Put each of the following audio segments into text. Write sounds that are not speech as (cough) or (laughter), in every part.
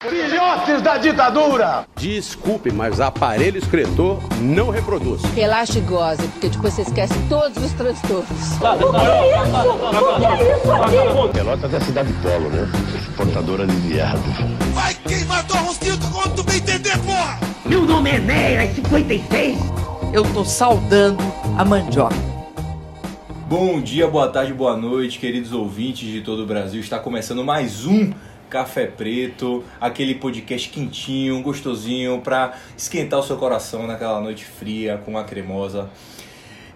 Filhotes da ditadura! Desculpe, mas aparelho excretor não reproduz. Relaxa e goze, porque depois você esquece todos os transtornos. Pelotas é cidade polo, né? Exportadora de viado. Vai queimar tua rosquinha quando tu bem entender, porra! Meu nome é Neira 56. Eu tô saudando a mandioca. Bom dia, boa tarde, boa noite, queridos ouvintes de todo o Brasil. Está começando mais um Café Preto, aquele podcast quentinho, gostosinho para esquentar o seu coração naquela noite fria com uma cremosa.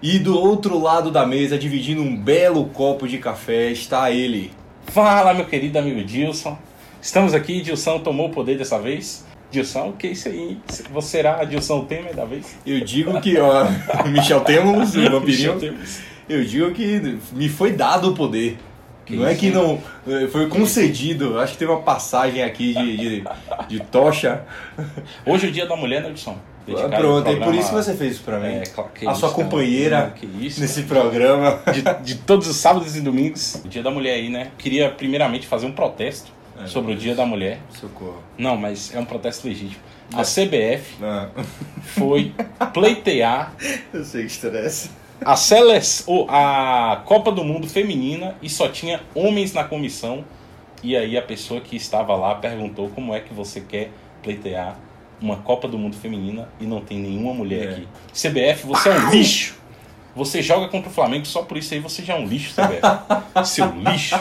E do outro lado da mesa, dividindo um belo copo de café, está ele. Fala, meu querido amigo Dilson. Estamos aqui, Dilson tomou o poder dessa vez. Dilson, o que é isso aí? Você será Dilson Temer da vez? Eu digo que, ó, (laughs) Michel Temos, o vampirinho, Temer. eu digo que me foi dado o poder. Que não é que não. eh, Foi concedido. Acho que teve uma passagem aqui de, de, de tocha. Hoje é o dia da mulher, né, Dilson? Dedicado ao Pronto, é por isso que você fez isso pra mim. É, claro, a isso, sua cara. companheira isso, nesse programa. de, de todos os sábados e domingos. O dia da mulher aí, né? Queria primeiramente fazer um protesto É, sobre o dia da mulher. Socorro. Não, mas é um protesto legítimo. A CBF Não, foi pleitear (laughs) eu sei que estresse. A, sele... ou a Copa do Mundo feminina e só tinha homens na comissão. E aí a pessoa que estava lá perguntou como é que você quer pleitear uma Copa do Mundo feminina e não tem nenhuma mulher É. aqui. CBF, você é um lixo. Você joga contra o Flamengo só por isso aí você já é um lixo, CBF. (laughs) Seu lixo.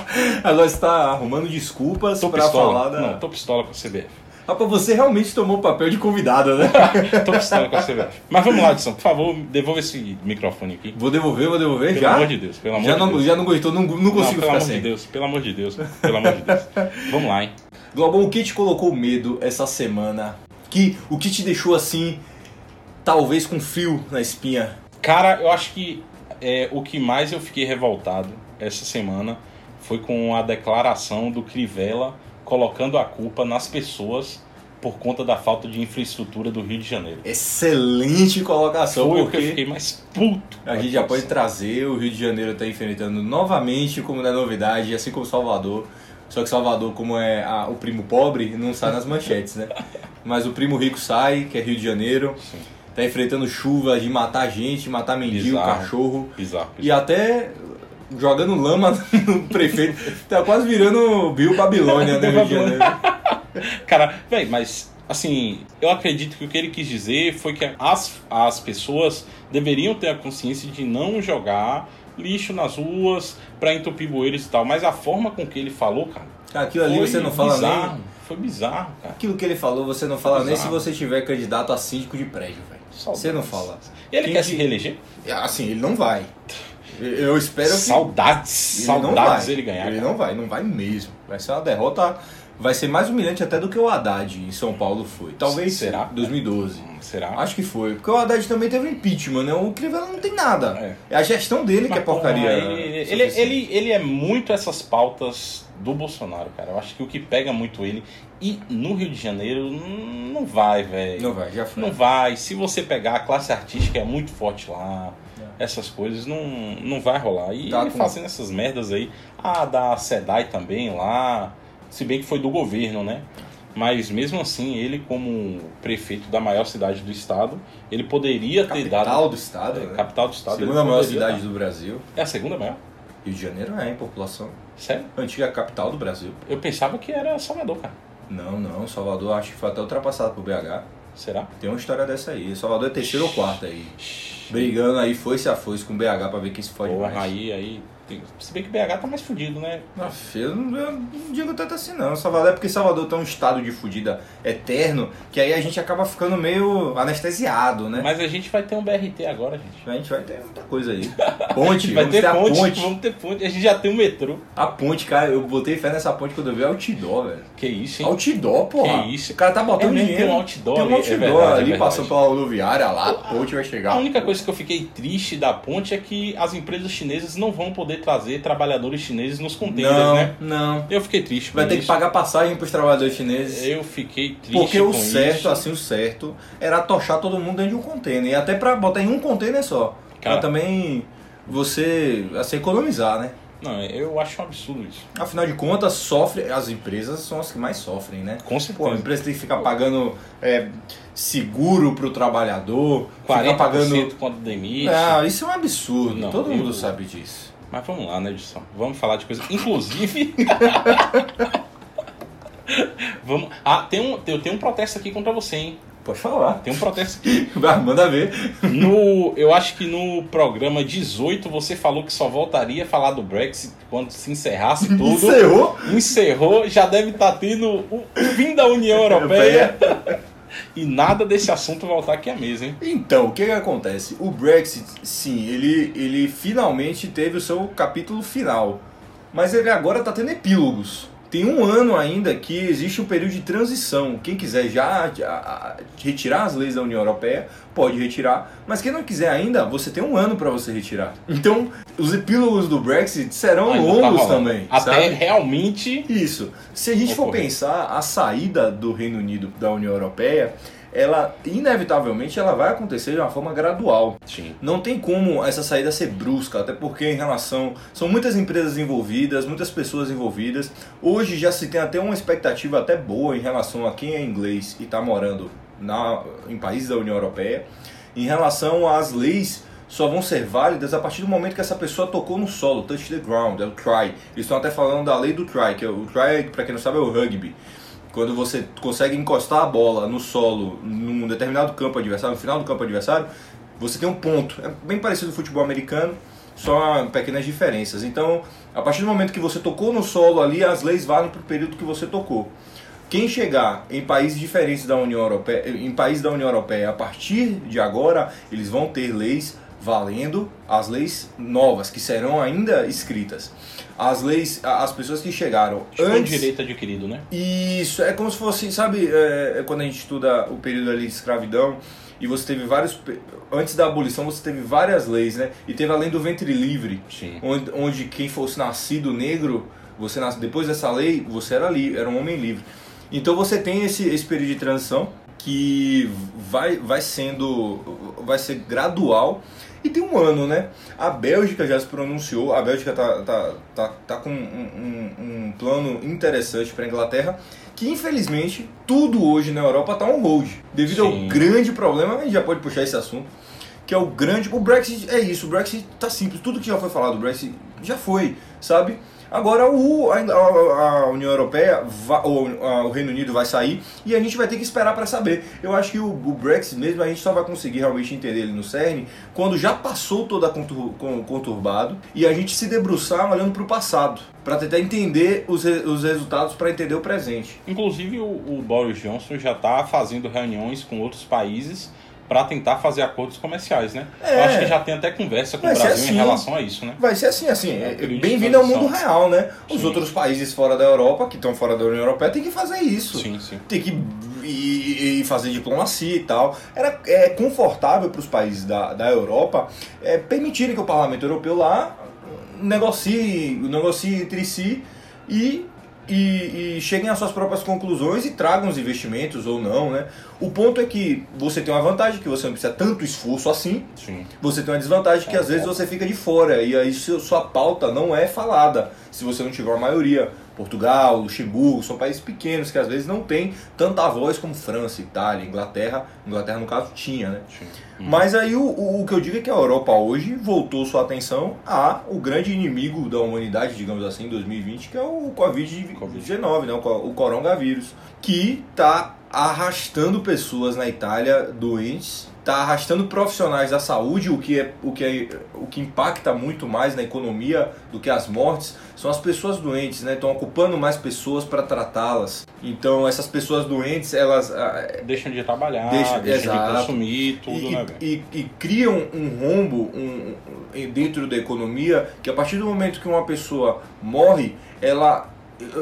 Agora você tá arrumando desculpas pistola. falar da. Não, tô pistola com a CBF. Rapaz, você realmente tomou o papel de convidado, né? (laughs) Tô pistola com a CBF. Mas vamos lá, Edson, por favor, devolva esse microfone aqui. Vou devolver, vou devolver Pelo já. amor de Deus, pelo amor já, de não, Deus. já não gostou, não, não Não, consigo pelo ficar amor sem. de Deus, pelo amor de Deus, pelo amor de Deus. (laughs) Vamos lá, hein? Globão, o que te colocou medo essa semana? Que, o que te deixou assim, talvez com frio na espinha? Cara, eu acho que é, o que mais eu fiquei revoltado essa semana foi com a declaração do Crivella colocando a culpa nas pessoas por conta da falta de infraestrutura do Rio de Janeiro. Excelente colocação, Foi o que eu porque fiquei mais puto. a gente já pode trazer, o Rio de Janeiro está enfrentando novamente, como não é novidade, assim como Salvador. Só que Salvador, como é a- o primo pobre, não sai nas manchetes, né? (laughs) Mas o primo rico sai, que é Rio de Janeiro. Sim. Tá enfrentando chuva de matar gente, matar mendigo, Bizarro. cachorro. Bizarro, E bizarro. até jogando lama (laughs) no prefeito. Tá quase virando Bill Babilônia, né, Rio de Janeiro? Cara, velho, mas assim, eu acredito que o que ele quis dizer foi que as, as pessoas deveriam ter a consciência de não jogar lixo nas ruas pra entupir bueiros e tal. Mas a forma com que ele falou, cara. Aquilo ali você não fala bizarro, nem. Foi bizarro, cara. Aquilo que ele falou, você não fala nem se você tiver candidato a síndico de prédio, velho. Você não fala. Ele Quem quer que- se reeleger? Assim, ele não vai. Eu espero que. Saudades. Ele Saudades ele ganhar. Ele cara. não vai, não vai mesmo. Vai ser uma derrota. Vai ser mais humilhante até do que o Haddad em São Paulo foi. Talvez Será? 2012. Hum, Será? Acho que foi. Porque o Haddad também teve impeachment, né? O Crivella não tem nada. É. É, a gestão dele que é Mas, porcaria. Ele, ele, suficiente. ele, ele é muito essas pautas do Bolsonaro, cara. Eu acho que o que pega muito ele. E no Rio de Janeiro, não vai, velho. Não vai, já foi. Não vai. Se você pegar a classe artística é muito forte lá, essas coisas não, não vai rolar. E Tá fazendo essas merdas aí, a da SEDAI também lá, se bem que foi do governo, né? Mas mesmo assim, ele como prefeito da maior cidade do estado, ele poderia ter Capital dado do estado, é, né? capital do estado. Segunda maior cidade dar. do Brasil. É a segunda maior? Rio de Janeiro é em população. Sério? Antiga capital do Brasil. Eu pensava que era Salvador, cara. Não, não. Salvador acho que foi até ultrapassado por BH. Será? Tem uma história dessa aí. Salvador é terceiro ou quarto aí. Brigando aí, foi-se a foice com BH pra ver quem se fode Porra, mais. aí, aí. Tem- Se bem que BH tá mais fudido, né? Aff, eu, não, eu não digo tanto assim não. Salvador é porque Salvador tá um estado de fudida eterno que aí a gente acaba ficando meio anestesiado, né? Mas a gente vai ter um BRT agora, gente. A gente vai ter muita coisa aí. (laughs) Ponte, vai vamos ter ter a ponte, ponte. vamos ter ponte. A gente já tem o metrô. A ponte, cara, eu botei fé nessa ponte quando eu vi outdoor, velho. Que isso, hein? Outdoor, porra. Que isso? O cara tá botando É dinheiro. tem um outdoor Tem um ali, é outdoor verdade, é ali verdade. passando pela rodoviária lá, a ponte vai chegar. A única coisa que eu fiquei triste da ponte é que as empresas chinesas não vão poder trazer trabalhadores chineses nos containers, não, né? não. Eu fiquei triste Vai ter que pagar passagem pros trabalhadores chineses. Eu fiquei triste Porque o certo, isso. assim, o certo, era tochar todo mundo dentro de um container. E até pra botar em um container só. Cara. Pra também você, assim, economizar, né? Não, eu acho um absurdo isso. Afinal de contas, sofre, as empresas são as que mais sofrem, né? Com Pô, a certeza. empresa tem que ficar pagando é, seguro pro trabalhador, ficar 40% pagando. quando demite. Ah, isso é um absurdo. Não, Todo eu- mundo sabe disso. Mas vamos lá, né, Edson? Vamos falar de coisa. Inclusive. (laughs) vamos. Ah, tem um, eu tenho um protesto aqui contra você, hein? Pode falar. Tem um protesto aqui. (laughs) Manda ver. No, eu acho que no programa 18 você falou que só voltaria a falar do Brexit quando se encerrasse (laughs) tudo. Encerrou? Encerrou, já deve estar tendo o fim da União Europeia. E nada desse assunto voltar aqui à mesa, hein? Então, o que, que acontece? O Brexit, sim, ele, ele finalmente teve o seu capítulo final. Mas ele agora está tendo epílogos. Tem um ano ainda que existe um período de transição. Quem quiser já retirar as leis da União Europeia, pode retirar. Mas quem não quiser ainda, você tem um ano para você retirar. Então, os epílogos do Brexit serão Ainda tá longos rolando. também. Até sabe? realmente. Isso. Se a gente for Ocorrer. pensar, a saída do Reino Unido da União Europeia, ela inevitavelmente ela vai acontecer de uma forma gradual. Sim. Não tem como essa saída ser brusca, até porque em relação. São muitas empresas envolvidas, muitas pessoas envolvidas. Hoje já se tem até uma expectativa até boa em relação a quem é inglês e está morando na, em países da União Europeia. Em relação às leis, só vão ser válidas a partir do momento que essa pessoa tocou no solo, touch the ground, é o try. Eles estão até falando da lei do try, que é o try, para quem não sabe, é o rugby. Quando você consegue encostar a bola no solo, num determinado campo adversário, no final do campo adversário, você tem um ponto. É bem parecido com o futebol americano, só pequenas diferenças. Então, a partir do momento que você tocou no solo ali, as leis valem para o período que você tocou. Quem chegar em países diferentes da União Europeia, em países da União Europeia, a partir de agora, eles vão ter leis valendo as leis novas que serão ainda escritas. As leis, as pessoas que chegaram Tipo um antes direito adquirido, né? isso, é como se fosse, sabe, é, é quando a gente estuda o período ali de escravidão e você teve vários. Antes da abolição você teve várias leis, né? E teve a lei do ventre livre, Sim. onde, onde quem fosse nascido negro, você nasce, depois dessa lei, você era, li, era um homem livre. Então você tem esse, esse período de transição que vai, vai sendo. vai ser gradual. E tem um ano, né? A Bélgica já se pronunciou, a Bélgica tá, tá, tá, tá com um, um- um plano interessante para a Inglaterra, que infelizmente tudo hoje na Europa tá on hold. Devido Sim. ao grande problema, a gente já pode puxar esse assunto, que é o grande. O Brexit é isso, o Brexit tá simples, tudo que já foi falado do Brexit já foi, sabe? Agora o, a, a- União Europeia, va- ou a- o Reino Unido vai sair e a gente vai ter que esperar para saber. Eu acho que o, o Brexit mesmo a gente só vai conseguir realmente entender ele no CERN quando já passou todo a contur- con- conturbado e a gente se debruçar olhando para o passado, para tentar entender os, os resultados, para entender o presente. Inclusive o, o Boris Johnson já está fazendo reuniões com outros países para tentar fazer acordos comerciais, né? É. Eu acho que já tem até conversa com Vai o Brasil assim. em relação a isso, né? Vai ser assim, assim, É bem-vindo ao mundo real, né? Os Sim. outros países fora da Europa, que estão fora da União Europeia, têm que fazer isso. Sim, sim. Tem que ir fazer diplomacia e tal. Era é confortável para os países da, da Europa é, permitirem que o Parlamento Europeu lá negocie, negocie entre si e, e, e cheguem às suas próprias conclusões e tragam os investimentos ou não, né? O ponto é que você tem uma vantagem, que você não precisa tanto esforço assim, Sim. você tem uma desvantagem que às vezes você fica de fora e aí sua pauta não é falada se você não tiver uma maioria. Portugal, Luxemburgo, são países pequenos que às vezes não tem tanta voz como França, Itália, Inglaterra. Inglaterra, no caso, tinha, né? sim. Mas aí o, o, o que eu digo é que a Europa hoje voltou sua atenção a o grande inimigo da humanidade, digamos assim, em 2020, que é o Covid-19, né? o, o coronavírus, que está arrastando pessoas na Itália doentes, está arrastando profissionais da saúde, o que, é, o, que é, o que impacta muito mais na economia do que as mortes, são as pessoas doentes, né? Estão ocupando mais pessoas para tratá-las. Então essas pessoas doentes, elas ah, Deixam de trabalhar, Deixa- deixam exato. de consumir, tudo, e, né, velho? e, e criam um rombo um, um- dentro da economia que a partir do momento que uma pessoa morre, ela.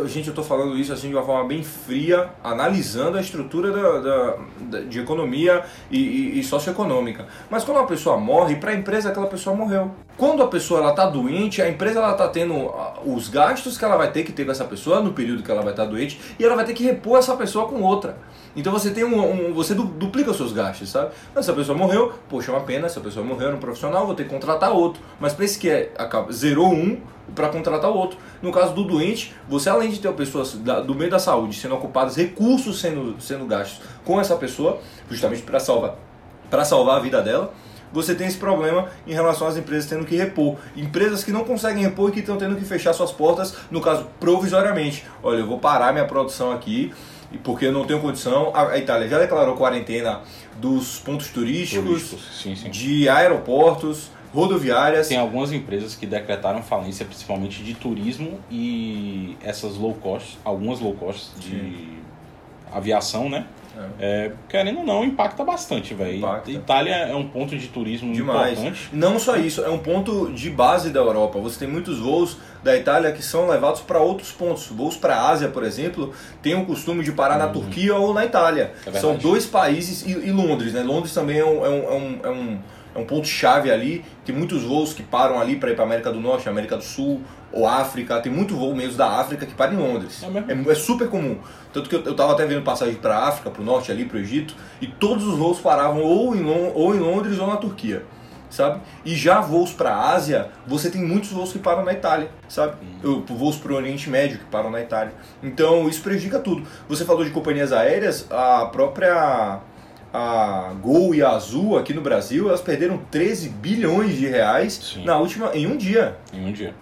Gente, eu estou falando isso assim de uma forma bem fria, analisando a estrutura da, da- da- de economia e, e- e socioeconômica. Mas quando uma pessoa morre, para a empresa aquela pessoa morreu. Quando a pessoa ela está doente, a empresa ela está tendo os gastos que ela vai ter que ter com essa pessoa no período que ela vai estar doente e ela vai ter que repor essa pessoa com outra. Então você tem um, um- você du- duplica os seus gastos, sabe? Mas se a pessoa morreu, poxa, é uma pena, se a pessoa morreu, era um profissional, vou ter que contratar outro. Mas para esse que é, acaba, zerou um, para contratar o outro. No caso do doente, você além de ter pessoas do meio da saúde sendo ocupadas, recursos sendo, sendo gastos com essa pessoa, justamente para salvar, para salvar a vida dela, você tem esse problema em relação às empresas tendo que repor. Empresas que não conseguem repor e que estão tendo que fechar suas portas, no caso, provisoriamente. Olha, eu vou parar minha produção aqui, porque eu não tenho condição. A a Itália já declarou quarentena dos pontos turísticos, Turísticos, sim, sim. de aeroportos, rodoviárias. Tem algumas empresas que decretaram falência, principalmente de turismo e essas low cost, algumas low cost de aviação, né? É, querendo ou não, impacta bastante, velho. Itália é um ponto de turismo Demais. importante. Não só isso, é um ponto de base da Europa. Você tem muitos voos da Itália que são levados para outros pontos. Voos para a Ásia, por exemplo, tem o costume de parar na Turquia ou na Itália. É são dois países e, e Londres, né? Londres também é um, é um, é um, é um, ponto-chave ali. Tem muitos voos que param ali para ir para América do Norte, América do Sul ou África. Tem muito voo mesmo da África que para em Londres. É? É, é super comum. Tanto que eu, eu tava até vendo passagem para África, para o norte ali, para o Egito, e todos os voos paravam ou em, Lon- ou em Londres ou na Turquia sabe? E já voos para a Ásia, você tem muitos voos que param na Itália, sabe? Eu- Voos para o Oriente Médio que param na Itália. Então isso prejudica tudo. Você falou de companhias aéreas, a própria a Gol e a Azul aqui no Brasil, elas perderam 13 bilhões de reais Sim. na última em um dia. Em um dia.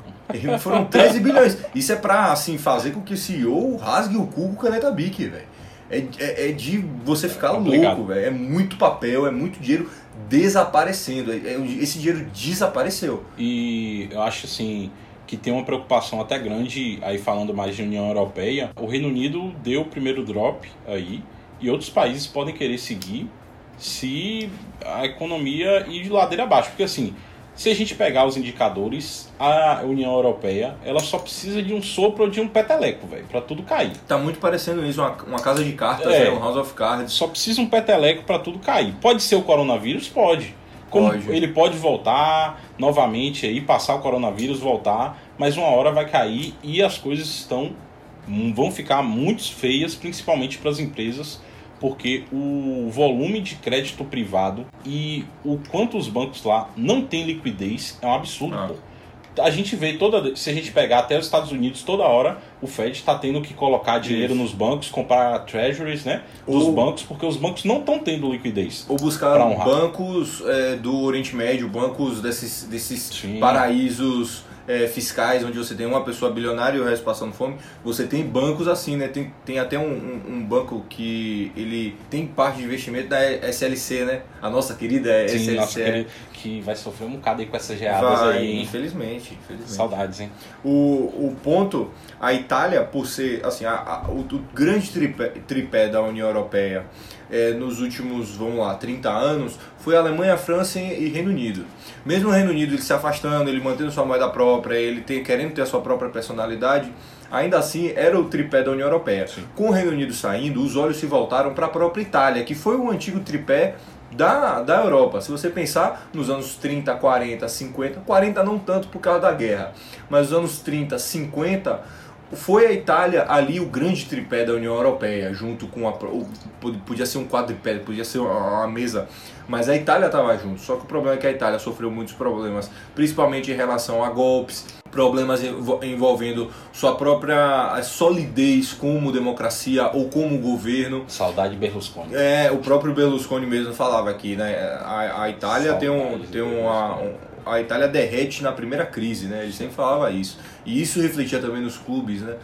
Foram 13 bilhões. Isso é pra, assim, fazer com que o CEO rasgue o cu com caneta Bic, velho. É, é, é de você ficar complicado. louco, velho. É muito papel, é muito dinheiro desaparecendo. É- é- esse dinheiro desapareceu. E eu acho assim que tem uma preocupação até grande aí falando mais de União Europeia. O Reino Unido deu o primeiro drop aí e outros países podem querer seguir se a economia ir de ladeira abaixo, porque assim, se a gente pegar os indicadores, a União Europeia, ela só precisa de um sopro ou de um peteleco, velho, para tudo cair. Tá muito parecendo isso, uma, uma casa de cartas, É. né? um House of Cards. Só precisa um peteleco para tudo cair. Pode ser o coronavírus? Pode. Como Pode. ele pode voltar novamente aí, passar o coronavírus, voltar, mas uma hora vai cair e as coisas estão vão ficar muito feias, principalmente para as empresas, porque o volume de crédito privado e o quanto os bancos lá não têm liquidez é um absurdo, Ah. pô. A gente vê toda. Se a gente pegar até os Estados Unidos, toda hora o Fed está tendo que colocar dinheiro Isso. nos bancos, comprar treasuries, né? Dos Ou- bancos, porque os bancos não estão tendo liquidez. Ou buscar bancos é, do Oriente Médio, bancos desses, desses Sim. paraísos é, fiscais, onde você tem uma pessoa bilionária e o resto passando fome. Você tem bancos assim, né? Tem, tem até um, um- um banco que ele tem parte de investimento da SLC, né? A nossa querida Sim, SLC. nossa, que, que vai sofrer um bocado aí com essas geadas Vai, aí, hein? infelizmente, infelizmente. Saudades, hein? O, o ponto, a Itália, por ser assim, a, a- o, o grande tripé, tripé da União Europeia é, nos últimos, vamos lá, 30 anos, foi Alemanha, França e Reino Unido. Mesmo o Reino Unido ele se afastando, ele mantendo sua moeda própria, ele tem, querendo ter a sua própria personalidade, ainda assim era o tripé da União Europeia. Com o Reino Unido saindo, os olhos se voltaram para a própria Itália, que foi o antigo tripé da, da Europa. Se você pensar nos anos 30, 40, 50, 40 não tanto por causa da guerra, mas nos anos 30, 50, foi a Itália ali o grande tripé da União Europeia, junto com a. Podia ser um quadripé, podia ser uma mesa, mas a Itália estava junto. Só que o problema é que a Itália sofreu muitos problemas, principalmente em relação a golpes, problemas envo- envolvendo sua própria solidez como democracia ou como governo. Saudade de Berlusconi. É, o próprio Berlusconi mesmo falava aqui, né? A, a Itália tem um, tem uma, um- a Itália derrete na primeira crise, né? Ele sempre falava isso. E isso refletia também nos clubes, né?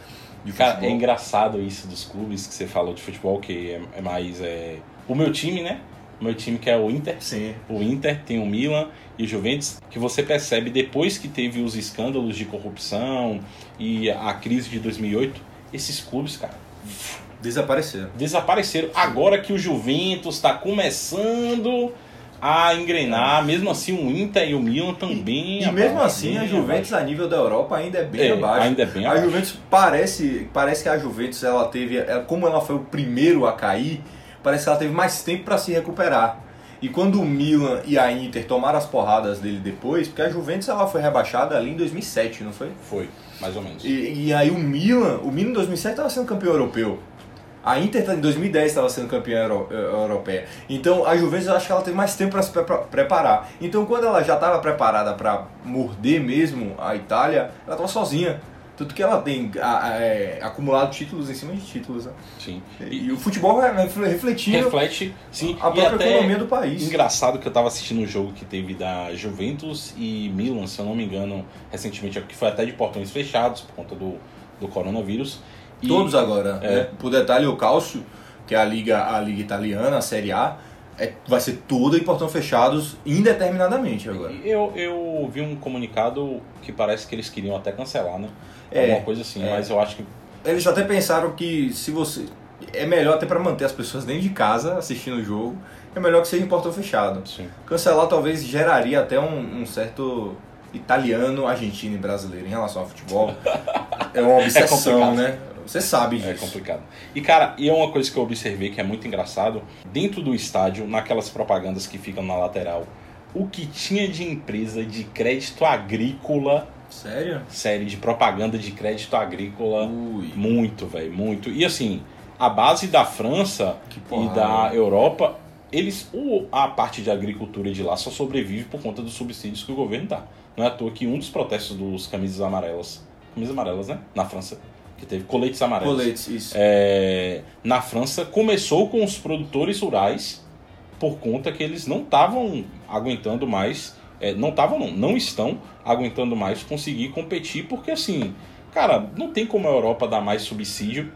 De Cara, é engraçado isso dos clubes que você falou de futebol, que é, é mais. É... O meu time, né? O meu time que é o Inter. Sim. O Inter tem o Milan e o Juventus, que você percebe depois que teve os escândalos de corrupção e a crise de 2008, esses clubes, cara, Desapareceram. desapareceram. Agora que o Juventus está começando a engrenar, mesmo assim o Inter e o Milan também. E mesmo abaixo, assim, a Juventus a nível da Europa ainda é bem É, abaixo. ainda é bem a abaixo. Juventus parece, parece que a Juventus ela teve, ela- como ela foi o primeiro a cair, parece que ela teve mais tempo para se recuperar. E quando o Milan e a Inter tomaram as porradas dele depois, porque a Juventus ela foi abaixada ali em 2007, não foi? Foi, mais ou menos. E, e aí o Milan, o Milan em 2007 estava sendo campeão europeu. A Inter tá- em 2010 estava sendo campeã euro- eh, europeia. Então a Juventus eu acho que ela teve mais tempo para se pre- preparar. Então quando ela já estava preparada para morder mesmo a Itália, ela estava sozinha. Tanto que ela tem a- a- é, acumulado títulos em cima de títulos. Né? Sim. E, o futebol refle- refletindo Reflete, sim. a e própria economia do país. Engraçado que eu tava assistindo um jogo que teve da Juventus e Milan, se eu não me engano, recentemente, que foi até de portões fechados por conta do, do coronavírus. E- Todos agora. É. Né? Por detalhe, o Calcio, que é a liga, a liga italiana, a Série A, é, vai ser toda em portão fechados indeterminadamente agora. Eu, eu vi um comunicado que parece que eles queriam até cancelar, né? É, Alguma coisa assim, é. mas eu acho que Eles até pensaram que se você. É melhor até para manter as pessoas dentro de casa assistindo o jogo, é melhor que seja em portão fechado. sim. Cancelar talvez geraria até um, um certo italiano, argentino e brasileiro em relação ao futebol. (laughs) É uma obsessão, complicado. né? Você sabe disso. É complicado. E cara, e é uma coisa que eu observei que é muito engraçado, dentro do estádio, naquelas propagandas que ficam na lateral, o que tinha de empresa de crédito agrícola, Sério? série de propaganda de crédito agrícola, Ui. muito, velho, muito. E assim, a base da França e da Europa, eles o, a parte de agricultura de lá só sobrevive por conta dos subsídios que o governo dá. Não é à toa que um dos protestos dos camisas amarelas, camisas amarelas, né, na França, que teve coletes amarelos. Coletes, isso. É, na França começou com os produtores rurais por conta que eles não estavam aguentando mais, é, não estavam não, não estão aguentando mais conseguir competir porque assim, cara, não tem como a Europa dar mais subsídio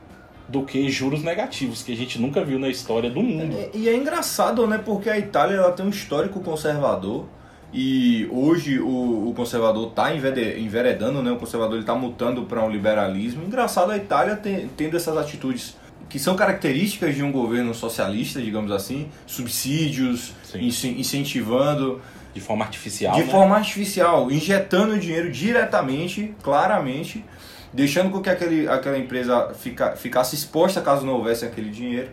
do que juros negativos que a gente nunca viu na história do mundo. É, E é engraçado, né? Porque a Itália ela tem um histórico conservador e hoje o, o conservador está enveredando, né? O conservador está mutando para um liberalismo. Engraçado a Itália tem- tendo essas atitudes que são características de um governo socialista, digamos assim, subsídios, incentivando De forma artificial, de né? forma artificial, injetando dinheiro diretamente, claramente, deixando com que aquele, aquela empresa fica, ficasse exposta caso não houvesse aquele dinheiro.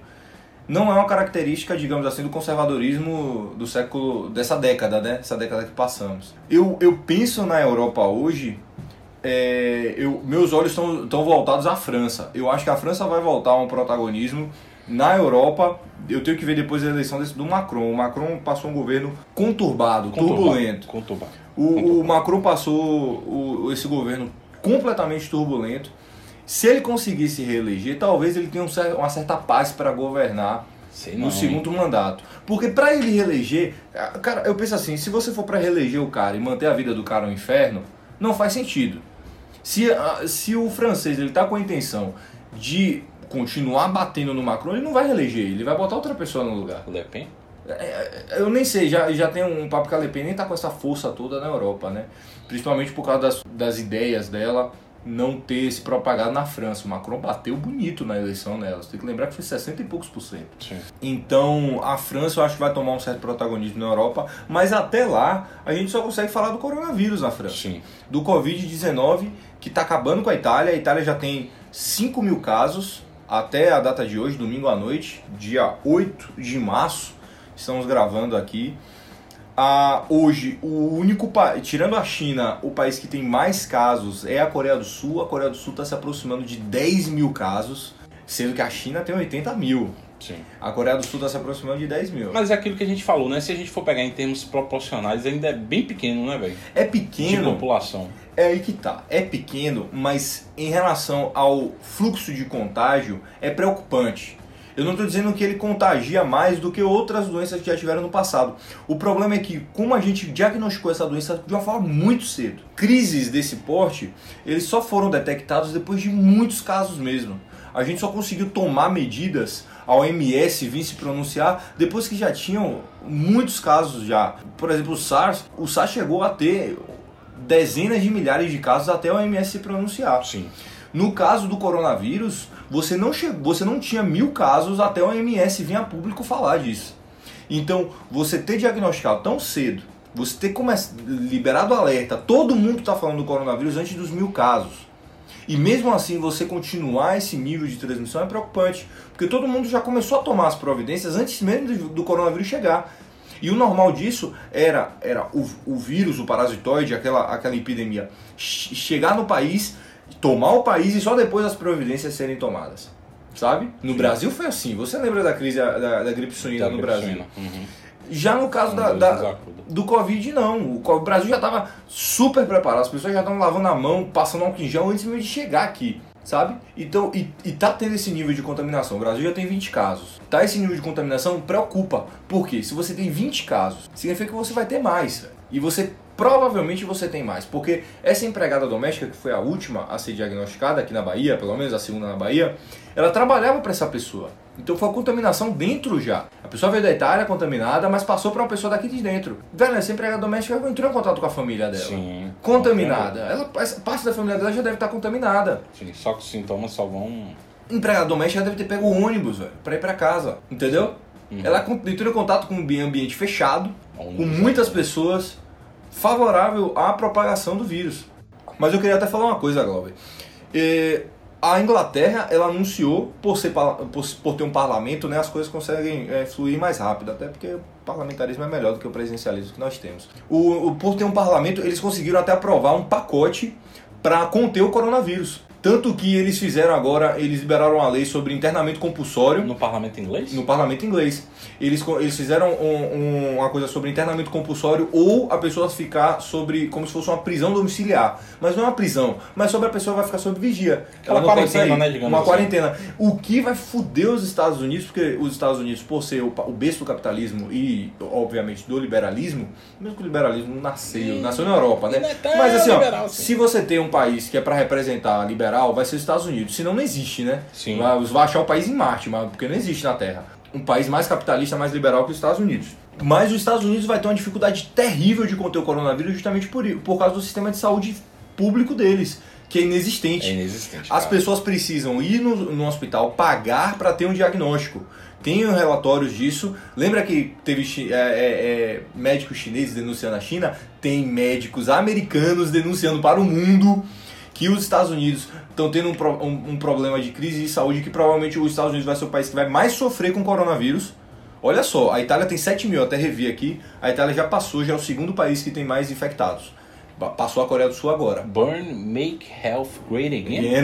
Não é uma característica, digamos assim, do conservadorismo do século, dessa década, né? Essa década que passamos. Eu, eu penso na Europa hoje, é, eu, meus olhos estão voltados à França. Eu acho que a França vai voltar a um protagonismo na Europa. Eu tenho que ver depois da eleição desse, do Macron. O Macron passou um governo conturbado, Conturbado, turbulento. conturbado. O, o Macron passou o- esse governo completamente turbulento. Se ele conseguisse reeleger, talvez ele tenha um uma certa paz para governar Sei no não, segundo mandato. Porque para ele reeleger, cara, eu penso assim, se você for para reeleger o cara e manter a vida do cara no inferno, não faz sentido. Se, se o francês ele tá com a intenção de continuar batendo no Macron, ele não vai reeleger, ele vai botar outra pessoa no lugar. Le Pen? É, Eu nem sei, já, já tem um papo que a Le Pen nem tá com essa força toda na Europa, né? Principalmente por causa das, das ideias dela não ter se propagado na França. O Macron bateu bonito na eleição nela. Você tem que lembrar que foi 60 e poucos por cento. Sim. Então a França eu acho que vai tomar um certo protagonismo na Europa, mas até lá a gente só consegue falar do coronavírus na França Sim. do Covid-19 que está acabando com a Itália. A Itália já tem 5 mil casos até a data de hoje, domingo à noite, dia 8 de março. Estamos gravando aqui. Hoje, o único país, tirando a China, o país que tem mais casos é a Coreia do Sul. A Coreia do Sul está se aproximando de 10 mil casos, sendo que a China tem 80 mil. Sim. A Coreia do Sul está se aproximando de 10 mil. Mas é aquilo que a gente falou, né? Se a gente for pegar em termos proporcionais, ainda é bem pequeno, né, velho? É De pequeno, população. É aí que tá. É pequeno, mas em relação ao fluxo de contágio, é preocupante. Eu não estou dizendo que ele contagia mais do que outras doenças que já tiveram no passado. O problema é que, como a gente diagnosticou essa doença de uma forma muito cedo, crises desse porte, eles só foram detectados depois de muitos casos mesmo. A gente só conseguiu tomar medidas, a OMS vir se pronunciar, depois que já tinham muitos casos já. Por exemplo, o SARS, o SARS chegou a ter dezenas de milhares de casos até a OMS se pronunciar. Sim. No caso do coronavírus, você não, chegou, você não tinha mil casos até a OMS vir a público falar disso. Então, você ter diagnosticado tão cedo, você ter liberado alerta, todo mundo está falando do coronavírus antes dos mil casos. E mesmo assim, você continuar esse nível de transmissão é preocupante, porque todo mundo já começou a tomar as providências antes mesmo do, coronavírus chegar. E o normal disso era, era o, o vírus, o parasitoide, aquela, aquela epidemia, che- chegar no país, tomar o país e só depois as providências serem tomadas. sabe? No Brasil foi assim. Você lembra da crise da, da, gripe suína Da no gripe Brasil? suína. Uhum. Já no caso da, da- do Covid, não. O Brasil já estava super preparado. As pessoas já estavam lavando a mão, passando álcool em gel antes mesmo de chegar aqui. Sabe? Então, e, e tá tendo esse nível de contaminação. O Brasil já tem 20 casos. Tá esse nível de contaminação preocupa. Por quê? Se você tem 20 casos, significa que você vai ter mais. E você provavelmente você tem mais. Porque essa empregada doméstica, que foi a última a ser diagnosticada aqui na Bahia, pelo menos a segunda na Bahia, ela trabalhava para essa pessoa. Então foi a contaminação dentro já. A pessoa veio da Itália contaminada, mas passou para uma pessoa daqui de dentro. Velho, essa empregada doméstica entrou em contato com a família dela. Sim. Contaminada. Ela, parte da família dela já deve estar contaminada. Sim, só que os sintomas só vão. Empregada doméstica deve ter pego o ônibus, velho, pra ir pra casa. Entendeu? Ela con- entrou em contato com um ambi- ambiente fechado, Ônibus, com muitas pessoas, favorável à propagação do vírus. Mas eu queria até falar uma coisa, Glauber. Eh, a Inglaterra, ela anunciou, por, ser, por, por ter um parlamento, né, as coisas conseguem eh, fluir mais rápido, até porque o parlamentarismo é melhor do que o presidencialismo que nós temos. O, o- por ter um parlamento, eles conseguiram até aprovar um pacote para conter o coronavírus. Tanto que eles fizeram agora, eles liberaram uma lei sobre internamento compulsório No parlamento inglês? no parlamento inglês. Eles, eles fizeram um- um- uma coisa sobre internamento compulsório ou a pessoa ficar sobre como se fosse uma prisão domiciliar. Mas não é uma prisão, mas sobre a pessoa vai ficar sob vigia. Aquela Ela quarentena, sair. né, digamos Uma assim. quarentena. O que vai foder os Estados Unidos, porque os Estados Unidos, por ser o, o berço do capitalismo e, obviamente, do liberalismo, mesmo que o liberalismo nasceu, nasceu na Europa, né? tão Mas assim, ó, liberal assim. se você tem um país que é para representar liberal, vai ser os Estados Unidos. Senão não existe, né? Sim. Vai, vai achar o país em Marte, mas porque não existe na Terra. Um país mais capitalista, mais liberal que os Estados Unidos. Mas os Estados Unidos vai ter uma dificuldade terrível de conter o coronavírus justamente por, por causa do sistema de saúde público deles, que é inexistente. É inexistente. As cara. pessoas precisam ir no, no hospital, pagar para ter um diagnóstico. Tem relatórios disso. Lembra que teve é, é, é, médicos chineses denunciando a China? Tem médicos americanos denunciando para o mundo que os Estados Unidos estão tendo um, um- um problema de crise de saúde que provavelmente os Estados Unidos vai ser o país que vai mais sofrer com o coronavírus. Olha só, a Itália tem 7 mil, até revi aqui. A Itália já passou, já é o segundo país que tem mais infectados. Passou a Coreia do Sul agora. Burn, make health great again.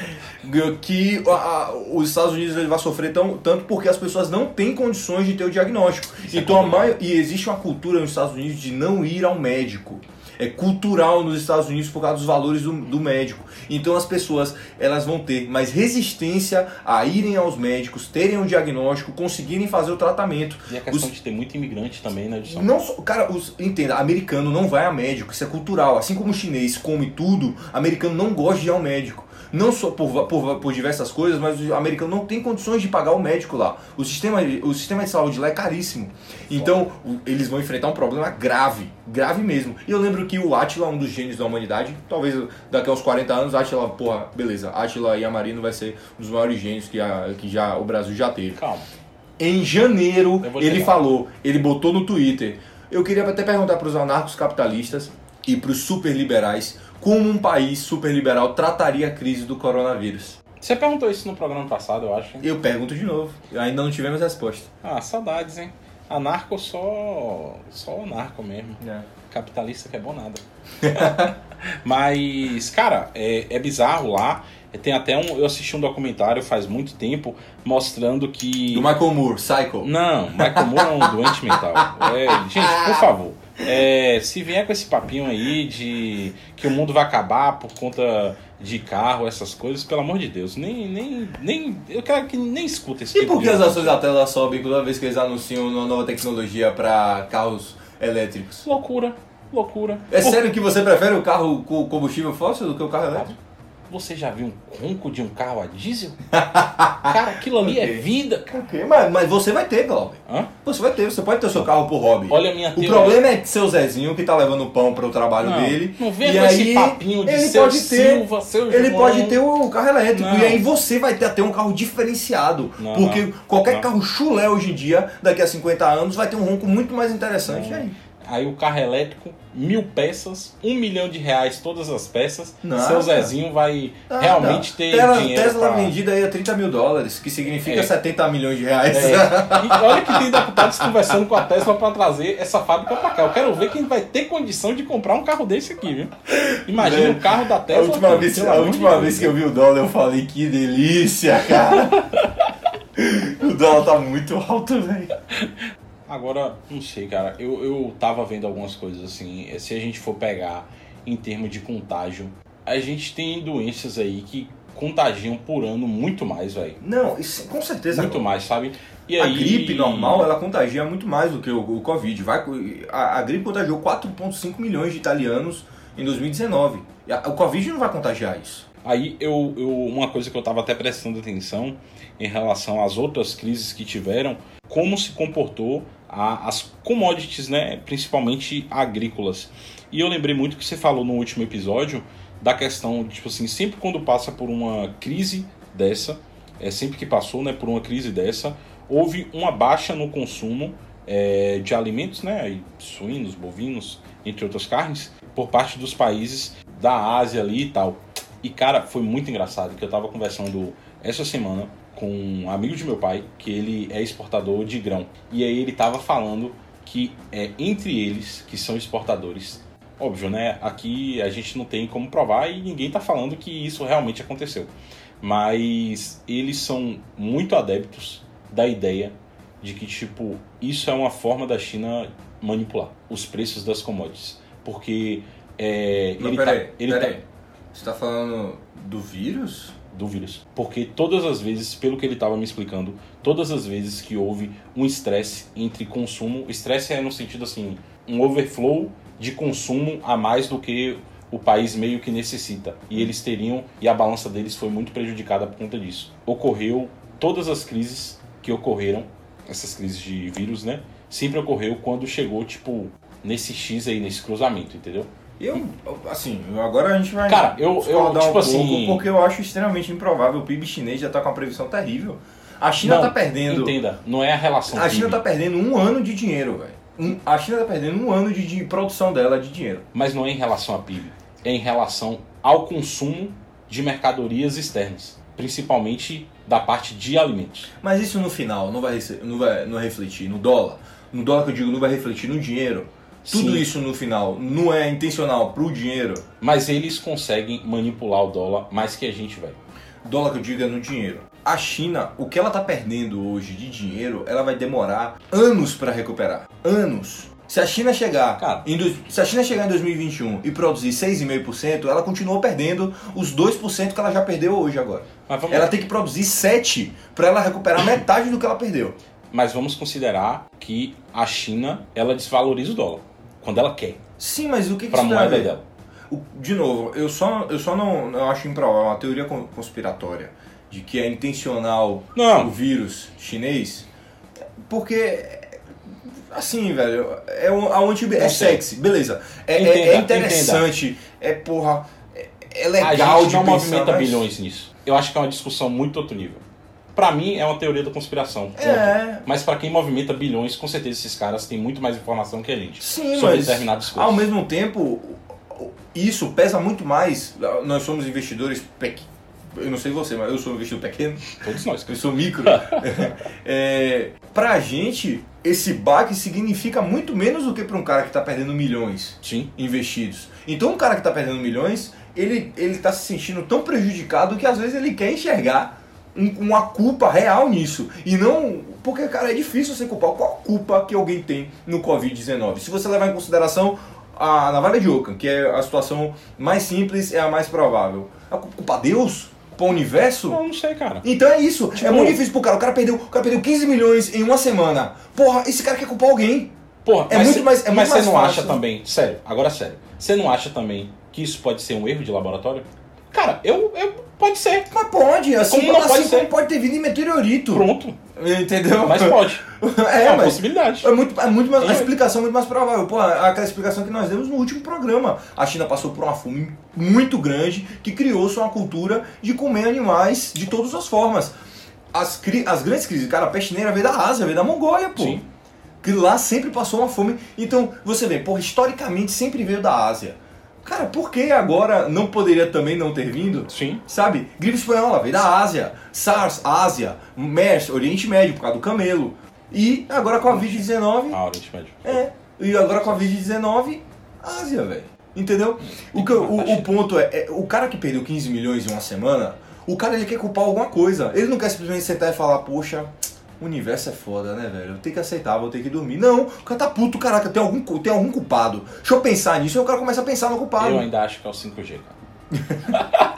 (laughs) que a- a- os Estados Unidos vai sofrer tão, tanto porque as pessoas não têm condições de ter o diagnóstico. Isso é então a complicado. maio- e existe uma cultura nos Estados Unidos de não ir ao médico. É cultural nos Estados Unidos por causa dos valores do, do médico. Então as pessoas elas vão ter mais resistência a irem aos médicos, terem um diagnóstico, conseguirem fazer o tratamento. E a questão Os- de ter muito imigrante também, né, Edson? não só, cara, os, entenda, americano não vai a médico, isso é cultural. Assim como o chinês come tudo, americano não gosta de ir ao médico. Não só por, por, por diversas coisas, mas o americano não tem condições de pagar o médico lá. O sistema, o sistema de saúde lá é caríssimo. Então, eles vão enfrentar um problema grave, grave mesmo. E eu lembro que o Átila, um dos gênios da humanidade, talvez daqui a uns 40 anos, Átila, porra, beleza, Átila Yamarino vai ser um dos maiores gênios que, a, que já, o Brasil já teve. Calma. Em janeiro, ele falou, ele botou no Twitter. Eu queria até perguntar para os anarcos capitalistas e para os superliberais como um país superliberal trataria a crise do coronavírus. Você perguntou isso no programa passado, eu acho. hein? Eu pergunto de novo, ainda não tivemos resposta. Ah, saudades, hein? Anarco só. só anarco mesmo. Capitalista que é bom nada. (laughs) Mas, cara, é, é bizarro lá. Tem até um. Eu assisti um documentário faz muito tempo mostrando que. Do Michael Moore, Psycho. Não, Michael Moore é um doente mental. (laughs) É, gente, por favor. É, se vier com esse papinho aí de que o mundo vai acabar por conta de carro, essas coisas, pelo amor de Deus, nem. nem, nem eu quero que nem escuta esse E tipo por que as ações da tela sobem toda vez que eles anunciam uma nova tecnologia para carros elétricos? Loucura, loucura. É Por- sério que você prefere o carro com combustível fóssil do que o carro elétrico? Você já viu um ronco de um carro a diesel? (laughs) Cara, aquilo ali é Ok. vida, cara. Ok, mas, mas você vai ter, Glauber. Hã? Você vai ter, você pode ter o seu carro por hobby. Olha a minha O teoria. problema é seu Zezinho que tá levando pão para o trabalho Não, dele. não vem e aí esse papinho de ele seu pode ter, Silva, seu Ele João. pode ter o carro elétrico. Não. E aí você vai ter até um carro diferenciado. Não, porque não, qualquer não. carro chulé hoje em dia, daqui a 50 anos, vai ter um ronco muito mais interessante. E aí? Aí o carro elétrico, mil peças, um milhão de reais todas as peças. Nada. Seu Zezinho vai realmente ter Tesla, dinheiro Tesla pra... vendida aí a 30 mil dólares, que significa É. 70 milhões de reais. É. (laughs) E olha que tem deputados conversando com a Tesla para trazer essa fábrica para cá. Eu quero ver quem vai ter condição de comprar um carro desse aqui, viu? Imagina Velho, o carro da A Tesla. última, aqui, vez, a última vez que eu vi o dólar, eu falei que delícia, cara. (laughs) o dólar tá muito alto, velho. Agora, não sei, cara. Eu, eu tava vendo algumas coisas assim. Se a gente for pegar em termos de contágio, a gente tem doenças aí que contagiam por ano muito mais, velho. Não, isso, com certeza. Muito mais, sabe? E A aí... gripe normal, ela contagia muito mais do que o, o Covid. Vai, a, a gripe contagiou 4,5 milhões de italianos em 2019. E a- O Covid não vai contagiar isso. Aí eu, eu uma coisa que eu estava até prestando atenção em relação às outras crises que tiveram, como se comportou a- as commodities, né, principalmente agrícolas. E eu lembrei muito que você falou no último episódio da questão, de, tipo assim, sempre quando passa por uma crise dessa, é sempre que passou, né, por uma crise dessa, houve uma baixa no consumo é, de alimentos, né, suínos, bovinos, entre outras carnes, por parte dos países da Ásia ali e tal. E cara, foi muito engraçado que eu tava conversando essa semana com um amigo de meu pai, que ele é exportador de grão. E aí ele tava falando que é entre eles, que são exportadores, óbvio, né? Aqui a gente não tem como provar e ninguém tá falando que isso realmente aconteceu. Mas eles são muito adeptos da ideia de que, tipo, isso é uma forma da China manipular os preços das commodities. Porque é, Não, ele peraí, tá, ele peraí. tá Você tá falando do vírus? Do vírus. Porque todas as vezes, pelo que ele estava me explicando, todas as vezes que houve um estresse entre consumo, estresse é no sentido assim, um overflow de consumo a mais do que o país meio que necessita. E eles teriam, e a balança deles foi muito prejudicada por conta disso. Ocorreu todas as crises que ocorreram, essas crises de vírus, né? Sempre ocorreu quando chegou, tipo, nesse X aí, nesse cruzamento, entendeu? Eu, assim, agora a gente vai Cara, eu- eu, tipo um assim- pouco, porque eu acho extremamente improvável. O PIB chinês já tá com uma previsão terrível. A China Não, tá perdendo. Entenda, não é a relação A China PIB. tá perdendo um ano de dinheiro, velho. Um- a China tá perdendo um ano de, de produção dela de dinheiro. mas não é em relação a PIB, é em relação ao consumo de mercadorias externas, principalmente da parte de alimentos. Mas isso no final não vai, não vai, não vai refletir no dólar. No dólar que eu digo, não vai refletir no dinheiro. Tudo Sim. isso no final não é intencional pro dinheiro. Mas eles conseguem manipular o dólar mais que a gente, velho. Dólar que eu digo é no dinheiro. A China, o que ela tá perdendo hoje de dinheiro, ela vai demorar anos para recuperar. Anos. Se a China chegar, Cara. em se a China chegar em 2021 e produzir 6,5%, ela continua perdendo os 2% que ela já perdeu hoje agora. Ela tem que produzir 7 para ela recuperar metade do que ela perdeu. mas vamos considerar que a China, ela desvaloriza o dólar quando ela quer, Sim, mas o que, que isso tem a moeda ver? dela. O- de novo, eu só, eu só não eu acho improvável uma teoria con- conspiratória de que é intencional Não. o vírus chinês, porque assim, velho, é um, a anti é Não sei. sexy, beleza. É, é- Entenda, é interessante, é porra, é, é legal a gente de não pensar, movimenta mas- bilhões nisso. Eu acho que é uma discussão muito outro nível. Pra mim é uma teoria da conspiração. ponto. É. Mas pra quem movimenta bilhões, com certeza esses caras têm muito mais informação que a gente Sim, sobre mas determinadas coisas. ao mesmo tempo, isso pesa muito mais. Nós somos investidores pequenos. Eu não sei você, mas eu sou um investidor pequeno. Todos nós. Eu sou micro. (laughs) é, pra gente, esse baque significa muito menos do que pra um cara que tá perdendo milhões Sim. investidos. Então, um cara que tá perdendo milhões, ele, ele tá se sentindo tão prejudicado que às vezes ele quer enxergar um- uma culpa real nisso. E não. Porque, cara, é difícil você culpar. Qual a culpa que alguém tem no Covid-19? Se você levar em consideração a navalha de Ockham, que é a situação mais simples, é a mais provável. É culpar Deus? Culpar o universo? Não, não sei, cara. Então é isso. Tipo- é muito difícil pro cara. O cara, perdeu, o cara perdeu 15 milhões em uma semana. Porra, esse cara quer culpar alguém. Porra, É mas muito cê- mais- é mas você não fácil. acha também, sério, agora sério, você não acha também que isso pode ser um erro de laboratório? Cara, eu, eu pode ser. Mas pode, assim, Como não assim pode como ser? pode ter vindo em meteorito. Pronto. Entendeu? Mas pode. (laughs) É, É uma mas possibilidade. é muito, é muito mais, a explicação é muito mais provável. Pô, aquela explicação que nós demos no último programa. A China passou por uma fome muito grande que criou-se uma cultura de comer animais de todas as formas. As, as grandes crises, cara, a peste negra veio da Ásia, veio da Mongólia, pô. Sim. Que lá sempre passou uma fome. Então, você vê, porra, historicamente sempre veio da Ásia. Cara, por que agora não poderia também não ter vindo? Sim. Sabe? Gripe espanhola veio da Ásia. SARS, Ásia. MERS, Oriente Médio, por causa do camelo. E agora com a Covid-19. Ah, Oriente Médio. É. E agora com a Covid-19, Ásia, velho. Entendeu? O, que, o, o ponto é, é, o cara que perdeu 15 milhões em uma semana, o cara ele quer culpar alguma coisa. Ele não quer simplesmente sentar e falar, poxa, o universo é foda, né, velho? Eu tenho que aceitar, vou ter que dormir. Não, o cara tá puto, caraca, tem algum, tem algum culpado. Deixa eu pensar nisso, e o cara começa a pensar no culpado. Eu ainda acho que é o 5G, cara. (laughs)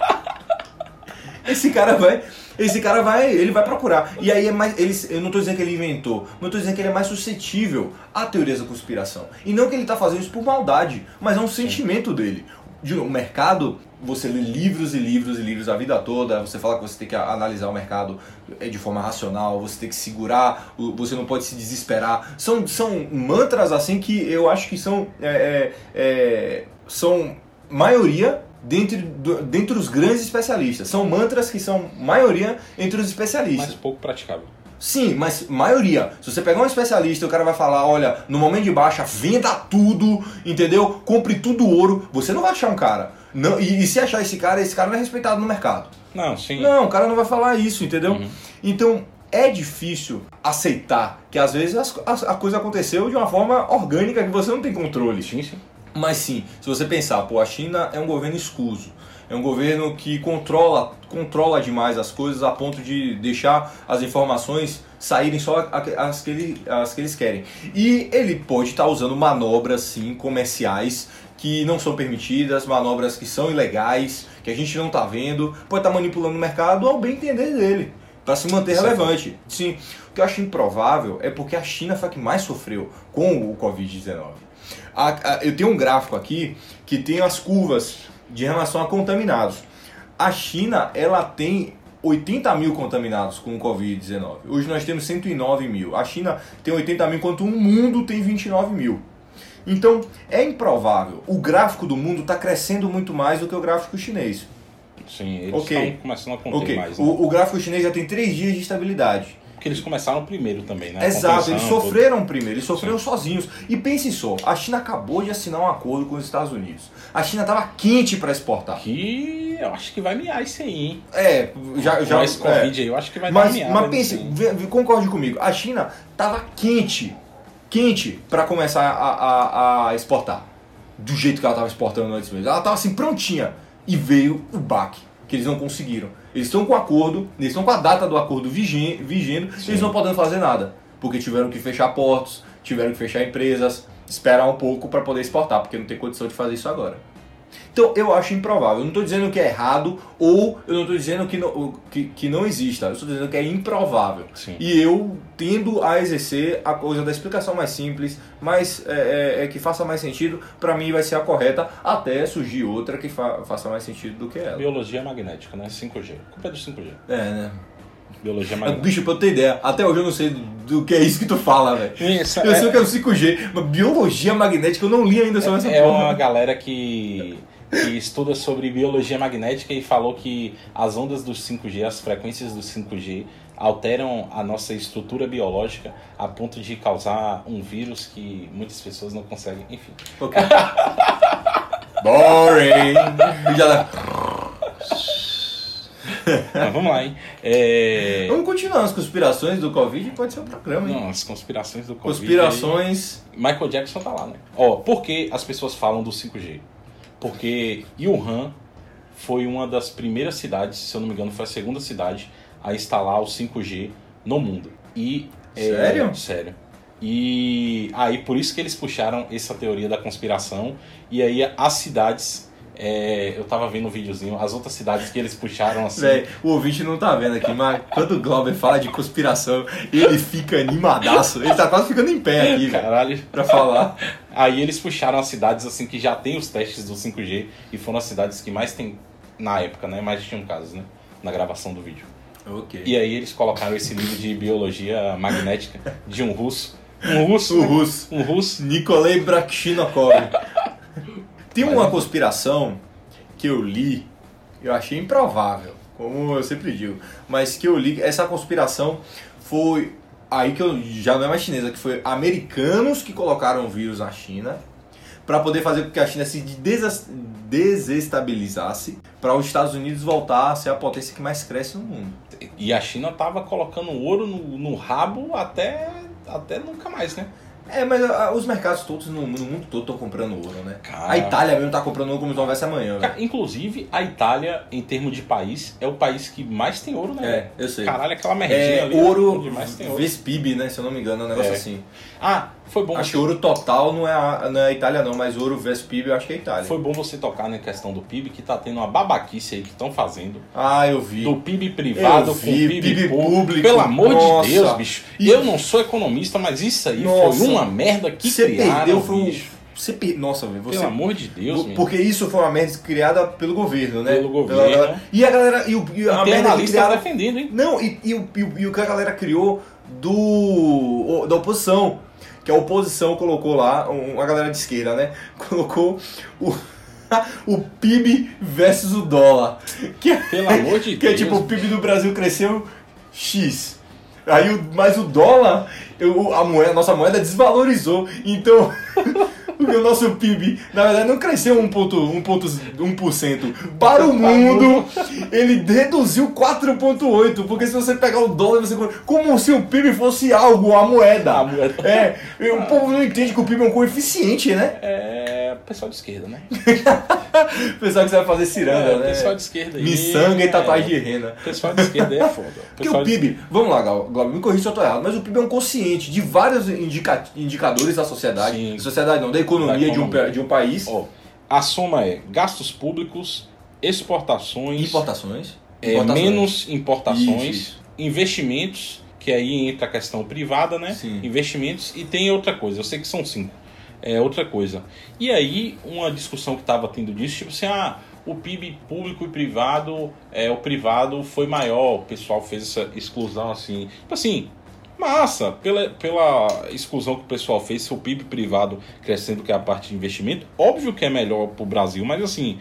Esse cara vai. Esse cara vai, ele vai procurar. E aí é mais. Ele, eu não tô dizendo que ele inventou, mas eu tô dizendo que ele é mais suscetível a teorias da conspiração. E não que ele tá fazendo isso por maldade, mas é um sentimento dele. O mercado, você lê livros e livros e livros a vida toda, você fala que você tem que analisar o mercado eh, de forma racional, você tem que segurar, você não pode se desesperar. São, são mantras assim que eu acho que são. é, é, é, são maioria dentre, do- dentre os grandes especialistas. São mantras que são maioria entre os especialistas. Mas pouco praticável. Sim, mas maioria. Se você pegar um especialista, o cara vai falar, olha, no momento de baixa, venda tudo, entendeu? Compre tudo ouro. Você não vai achar um cara. Não, e, e se achar esse cara, esse cara não é respeitado no mercado. Não, sim. Não, o cara não vai falar isso, entendeu? Uhum. Então, é difícil aceitar que às vezes as- a coisa aconteceu de uma forma orgânica que você não tem controle. Sim, sim. Mas sim, se você pensar, pô, a China é um governo escuso. É um governo que controla, controla demais as coisas a ponto de deixar as informações saírem só as que, ele, as que eles querem. E ele pode estar usando manobras, sim, comerciais que não são permitidas, manobras que são ilegais, que a gente não está vendo, pode estar manipulando o mercado ao bem entender dele, para se manter Certo. relevante. Sim, o que eu acho improvável é porque a China foi a que mais sofreu com o Covid-19. A- a- eu tenho um gráfico aqui que tem as curvas de relação a contaminados. A China, ela tem 80 mil contaminados com o Covid-19. Hoje nós temos 109 mil. A China tem 80 mil, enquanto o mundo tem 29 mil. Então, é improvável. O gráfico do mundo está crescendo muito mais do que o gráfico chinês. Sim, eles Ok. estão começando a conter Ok, mais. Né? o, o gráfico chinês já tem 3 dias de estabilidade. Porque eles começaram primeiro também, né? Exato, eles sofreram primeiro, eles sofreram sozinhos. E pense só, a China acabou de assinar um acordo com os Estados Unidos. A China estava quente para exportar. Que eu acho que vai miar isso aí, hein? É, já. já esse é. Covid aí, eu acho que vai Mas, miada. mas pense, vê- concorde comigo, a China estava quente, quente para começar a, a- a exportar. Do jeito que ela estava exportando antes mesmo. Ela estava assim prontinha. E veio o baque, que eles não conseguiram. Eles estão com o acordo, eles estão com a data do acordo vigen- vigendo, eles não podem fazer nada. Porque tiveram que fechar portos, tiveram que fechar empresas, esperar um pouco para poder exportar, porque não tem condição de fazer isso agora. Então eu acho improvável. Eu não estou dizendo que é errado ou eu não estou dizendo que não, que, que não exista. Eu estou dizendo que é improvável. Sim. E eu tendo a exercer a coisa da explicação mais simples, mais é, é, é, que faça mais sentido, para mim vai ser a correta, até surgir outra que fa- faça mais sentido do que ela. Biologia magnética, né? 5G. A culpa é do 5G. É, né? Biologia Mas, magnética. Bicho, pra eu ter ideia, até hoje eu não sei do, que é isso que tu fala, velho. Eu é- sei que é o 5G, mas biologia magnética eu não li ainda sobre essa É porra. uma galera que, que estuda sobre biologia magnética e falou que as ondas do 5G, as frequências do 5G, alteram a nossa estrutura biológica a ponto de causar um vírus que muitas pessoas não conseguem. Enfim. Ok. (laughs) Boring. Já... Mas vamos lá, hein? É... Vamos continuar as conspirações do Covid, pode ser um programa, hein? Não, as conspirações do Covid. Conspirações. aí- Michael Jackson tá lá, né? Ó, por que as pessoas falam do 5G? Porque Wuhan foi uma das primeiras cidades, se eu não me engano, foi a segunda cidade a instalar o 5G no mundo. E é, Sério? sério. E aí por isso que eles puxaram essa teoria da conspiração e aí as cidades é, eu tava vendo um videozinho, as outras cidades que eles puxaram assim. Véi, o ouvinte não tá vendo aqui, mas quando o Glauber fala de conspiração, ele fica animadaço. Ele tá quase ficando em pé aqui, Caralho. pra falar. Aí eles puxaram as cidades assim que já tem os testes do 5G e foram as cidades que mais tem na época, né? Mais tinham casos, né? Na gravação do vídeo. Ok. E aí eles colocaram esse livro de biologia magnética de um russo. Um russo? O russo. Um russo. Nikolai Brakshinokov. Tem uma conspiração que eu li, eu achei improvável, como eu sempre digo, mas que eu li, essa conspiração foi aí que eu já não é mais chinesa, que foi americanos que colocaram o vírus na China para poder fazer com que a China se desestabilizasse para os Estados Unidos voltar a ser a potência que mais cresce no mundo. E a China tava colocando ouro no, no rabo até, até nunca mais, né? É, mas ah, os mercados todos no, no mundo todo estão comprando ouro, né? Cara. A Itália mesmo tá comprando ouro como se não houvesse amanhã. velho. Ca- Inclusive, a Itália, em termos de país, é o país que mais tem ouro, né? É, eu sei. Caralho, aquela merdinha É, ali. ouro onde mais tem ouro. PIB, né? Se eu não me engano, é um negócio É. assim. Ah, foi bom, Acho que ouro total não é, a, não é a Itália, não, mas ouro versus PIB eu acho que é a Itália. foi bom você tocar na questão do PIB, que tá tendo uma babaquice aí que estão fazendo. Ah, eu vi. Do PIB privado Eu com vi, PIB, PIB público. público, Pelo amor nossa. de Deus, bicho. E- Eu não sou economista, mas isso aí Nossa. foi uma merda que Você criaram, perdeu, bicho. Você per... Nossa, velho, você. Pelo amor de Deus, meu. Porque isso foi uma merda criada pelo governo, né? Pelo Pela governo. galera- E a galera. E, o, e a merda analista criaram. defendendo, hein? Não, e, e, o- e, e o que a galera criou do. da oposição. Que a oposição colocou lá, um- a galera de esquerda, né? (laughs) Colocou o. (laughs) o PIB versus o dólar. Que é, Pelo amor de (laughs) que é Deus. tipo, o PIB do Brasil cresceu X. Aí, mas o dólar, eu- a, moeda, a nossa moeda desvalorizou. Então, o nosso PIB, na verdade, não cresceu 1,1%. Para o mundo, ele reduziu 4,8%. Porque se você pegar o dólar, você. Como se o PIB fosse algo, a moeda. A moeda. É, e o povo não entende que o PIB é um coeficiente, né? É, pessoal de esquerda, né? (laughs) Pensar que você vai fazer ciranda, É, né? pessoal de esquerda aí. Miçanga e é. tatuagem de rena. Pessoal de esquerda aí é foda. (laughs) Porque Pessoal o de- PIB, vamos lá, Glauber, me corrija se eu tô errado, mas o PIB é um consciente de vários indica- indicadores da sociedade, Sim. da sociedade não, da economia, Da De, um, economia. de um país, Ó, a soma é gastos públicos, exportações, importações, é, importações. menos importações, isso. investimentos, que aí entra a questão privada, né? Sim. Investimentos e tem outra coisa, eu sei que são cinco. É outra coisa. E aí, uma discussão que estava tendo disso, tipo assim, ah, o PIB público e privado, é, o privado foi maior, o pessoal fez essa exclusão assim. Tipo assim, massa, pela, pela exclusão que o pessoal fez, se o PIB privado crescendo, que é a parte de investimento, óbvio que é melhor para o Brasil, mas assim,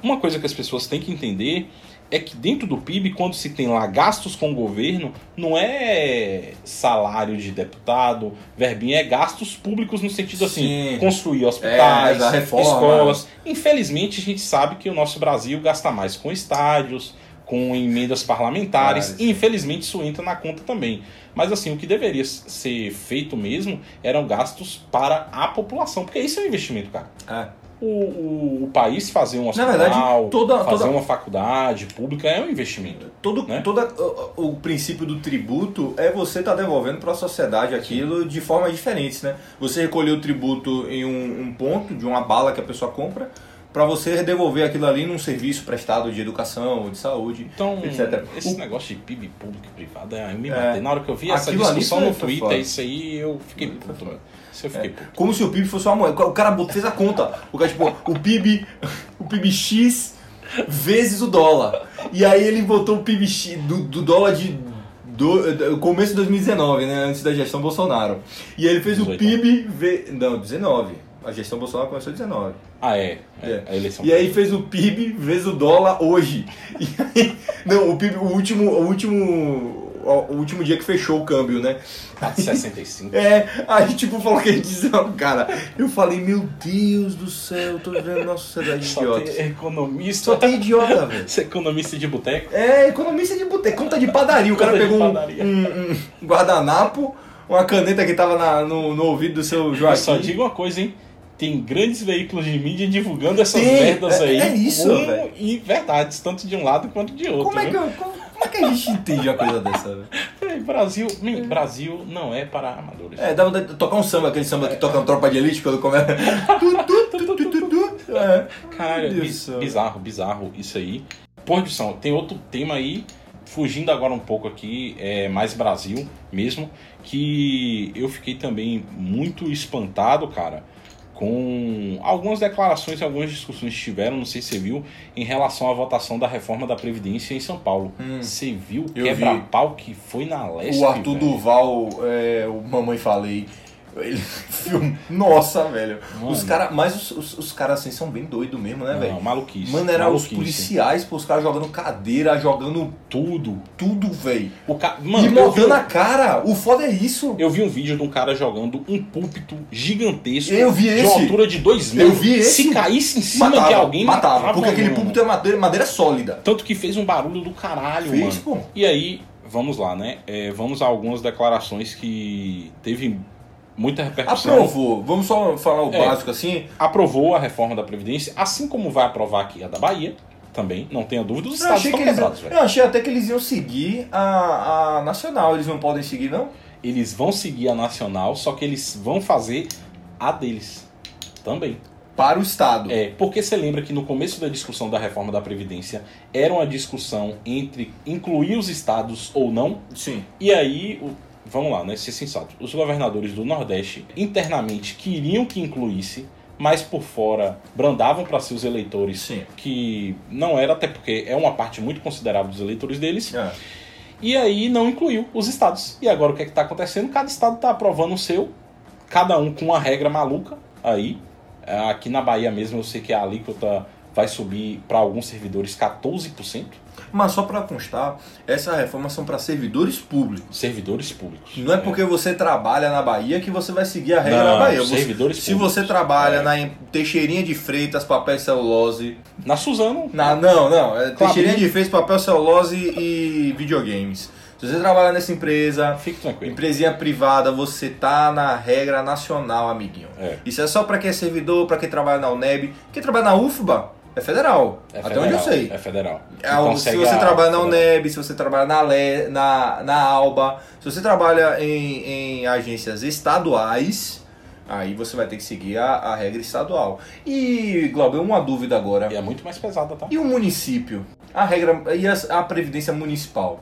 uma coisa que as pessoas têm que entender é que dentro do PIB, quando se tem lá gastos com o governo, não é salário de deputado, verbinha, é gastos públicos no sentido assim, Sim. construir hospitais, É, a reforma. escolas. Infelizmente, a gente sabe que o nosso Brasil gasta mais com estádios, com emendas parlamentares, e infelizmente isso entra na conta também. Mas assim, o que deveria ser feito mesmo eram gastos para a população, porque isso é um investimento, cara É. o, o, o país fazer um Na hospital, verdade, toda- fazer toda- uma faculdade pública é um investimento. Todo, Né? toda, o, o princípio do tributo é você estar devolvendo para a sociedade aquilo de formas diferentes, né? Você recolher o tributo em um, um ponto, de uma bala que a pessoa compra, para você devolver aquilo ali num serviço prestado de educação de saúde, Então, etc. esse negócio de PIB público e privado, é, eu me É. Na hora que eu vi essa discussão no Twitter, isso aí, eu fiquei puto. Isso eu fiquei puto. Como se o PIB fosse uma moeda. O cara fez a conta. O cara, tipo, o PIB, o PIB X vezes o dólar. E aí ele botou o PIB X do, do dólar de. Do, do começo de 2019, né? Antes da gestão Bolsonaro. E aí ele fez o 18. PIB. Ve, não, 19. A gestão Bolsonaro começou em 19. Ah, é. é, É. A eleição. E aí fez o PIB vezes o dólar hoje. (laughs) E aí, não, o PIB, o último, o último. O último dia que fechou o câmbio, né? Tá de 65. (laughs) É, aí tipo falou que ele disse, cara, eu falei, meu Deus do céu, eu tô vivendo numa sociedade Só tem economista. Só tem idiota, velho. Você é economista de boteco? É, economista de boteco, conta de padaria. O cara Conta pegou um, um- um guardanapo, uma caneta que tava na- no, no ouvido do seu Eu Joaquim. só digo uma coisa, hein? Tem grandes veículos de mídia divulgando essas Tem, merdas é- aí. é isso, com velho. E verdades, tanto de um lado quanto de outro. Como é, que, eu- como, como é que a gente entende uma coisa dessa, velho? É, Brasil, man, Brasil não é para amadores. É, dá vontade de tocar um samba, aquele samba que toca no Tropa de Elite quando começa. É. Do céu. bizarro, bizarro isso aí. Produção, tem outro tema aí, fugindo agora um pouco aqui, é mais Brasil mesmo, que eu fiquei também muito espantado, cara, com algumas declarações e algumas discussões que tiveram, não sei se você viu, em relação à votação da reforma da Previdência em São Paulo. Você viu o quebra-pau que foi na Leste? O Arthur velho? Duval, é, o Mamãe Falei, Ele (laughs) filme. Nossa, velho. Mano. Os cara, mas os, os, os caras assim são bem doidos mesmo, né, Não, velho? maluquice. Mano, era os maluquice. policiais, pô, os caras jogando cadeira, jogando Tudo. tudo, velho. O ca... E Mano, eu vi, mordendo a cara. O foda é isso. eu vi um vídeo de um cara jogando um púlpito gigantesco. Eu vi De esse. uma altura de 2 Eu metros. vi esse. Se caísse em cima matava, de alguém, matava. Porque aquele mano. púlpito é madeira, madeira sólida. Tanto que fez um barulho do caralho, Fez, mano. pô. E aí, vamos lá, né? É, vamos a algumas declarações que teve muita repercussão. Aprovou. Vamos só falar o É. básico assim. Aprovou a reforma da Previdência, assim como vai aprovar aqui a da Bahia, também, não tenha dúvida, os Eu estados estão quebrados, eu achei até que eles iam seguir a, a nacional. Eles não podem seguir, não? Eles vão seguir a nacional, só que eles vão fazer a deles também. Para o Estado. É, porque você lembra que no começo da discussão da reforma da Previdência era uma discussão entre incluir os estados ou não, Sim. E aí, o- vamos lá, né? Ser sensato. Os governadores do Nordeste internamente queriam que incluísse, mas por fora brandavam para seus eleitores Sim. que não era, até porque é uma parte muito considerável dos eleitores deles. É. E aí não incluiu os estados. E agora o que é está acontecendo? Cada estado está aprovando o seu, cada um com uma regra maluca. Aí, aqui na Bahia mesmo, eu sei que a alíquota vai subir para alguns servidores 14%. Mas só para constar, essas reformas são para servidores públicos. Servidores públicos. Não é porque você trabalha na Bahia que você vai seguir a regra Não, na Bahia. Você- servidores se públicos. você trabalha É. na Teixeirinha de Freitas, papel e celulose. Na Suzano, Na, não, não. É Teixeirinha de Freitas, papel, celulose e videogames. Se você trabalha nessa empresa, fique tranquilo. empresinha privada, você tá na regra nacional, amiguinho. É. Isso é só para quem é servidor, para quem trabalha na UNEB. Quem trabalha na UFBA é federal. É até federal, onde eu sei. É federal. É, Então se você a- trabalha na. UNEB, se você trabalha na, Le, na, na ALBA, se você trabalha em, em agências estaduais, aí você vai ter que seguir a, a regra estadual. E, Glauber, uma dúvida agora. E é muito mais pesada, tá? E o município? A regra e a, a previdência municipal?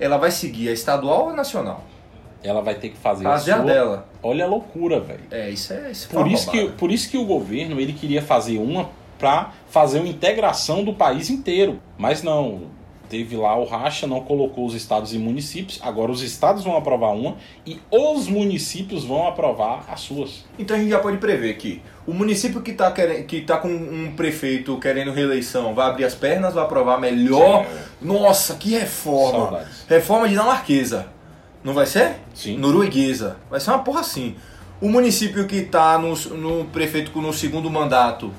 Ela vai seguir a estadual ou a nacional? Ela vai ter que fazer, Fazer a sua... dela. Olha a loucura, velho. É, isso é isso Por foi isso, que, por isso que o governo ele queria fazer uma pra fazer uma integração do país inteiro. Mas não. Teve lá o racha, não colocou os estados e municípios. Agora os estados vão aprovar uma e os municípios vão aprovar as suas. Então a gente já pode prever que o município que está que tá com um prefeito querendo reeleição vai abrir as pernas, vai aprovar melhor. Nossa, que reforma! Saudades. Reforma dinamarquesa. Não vai ser? Sim. Norueguesa. Vai ser uma porra assim. O município que está no, no prefeito no segundo mandato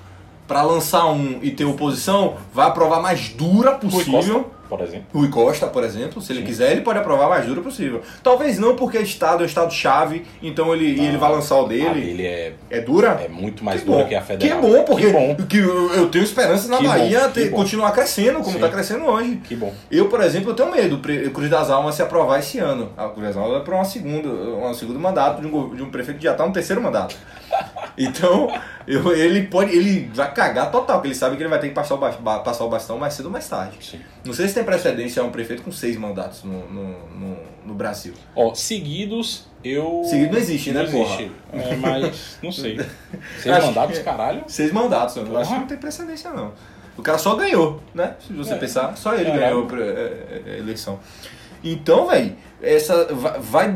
para lançar um e ter oposição vai aprovar mais dura possível. Por exemplo. Rui Costa, por exemplo, se ele Sim. quiser, ele pode aprovar mais duro possível. Talvez não, porque Estado é Estado-chave, então ele, ele vai lançar o dele. dele é, É dura? é muito mais Que dura bom. que a federal. Que bom, porque Que bom. que eu, tenho esperança na Que bom, Bahia que ter- bom. continuar crescendo, como está crescendo hoje. Que bom. Eu, por exemplo, eu tenho medo Cruz das Almas se aprovar esse ano. A Cruz das Almas vai para uma segunda, um segundo mandato de um, de um prefeito que já está no terceiro mandato. Então, eu- ele pode, ele vai cagar total, porque ele sabe que ele vai ter que passar o, ba- passar o bastão mais cedo ou mais tarde. Sim. Não sei se tem precedência a um prefeito com seis mandatos no, no, no, no Brasil. Ó, seguidos, eu. Seguido não existe, né, não existe. É, mas, não sei. (laughs) Seis Acho mandatos, que- caralho. Seis mandatos, eu acho que não tem precedência não. O cara só ganhou, né? Se você É. pensar, só ele Caralho. ganhou a é, é, eleição. Então, velho, essa vai, vai-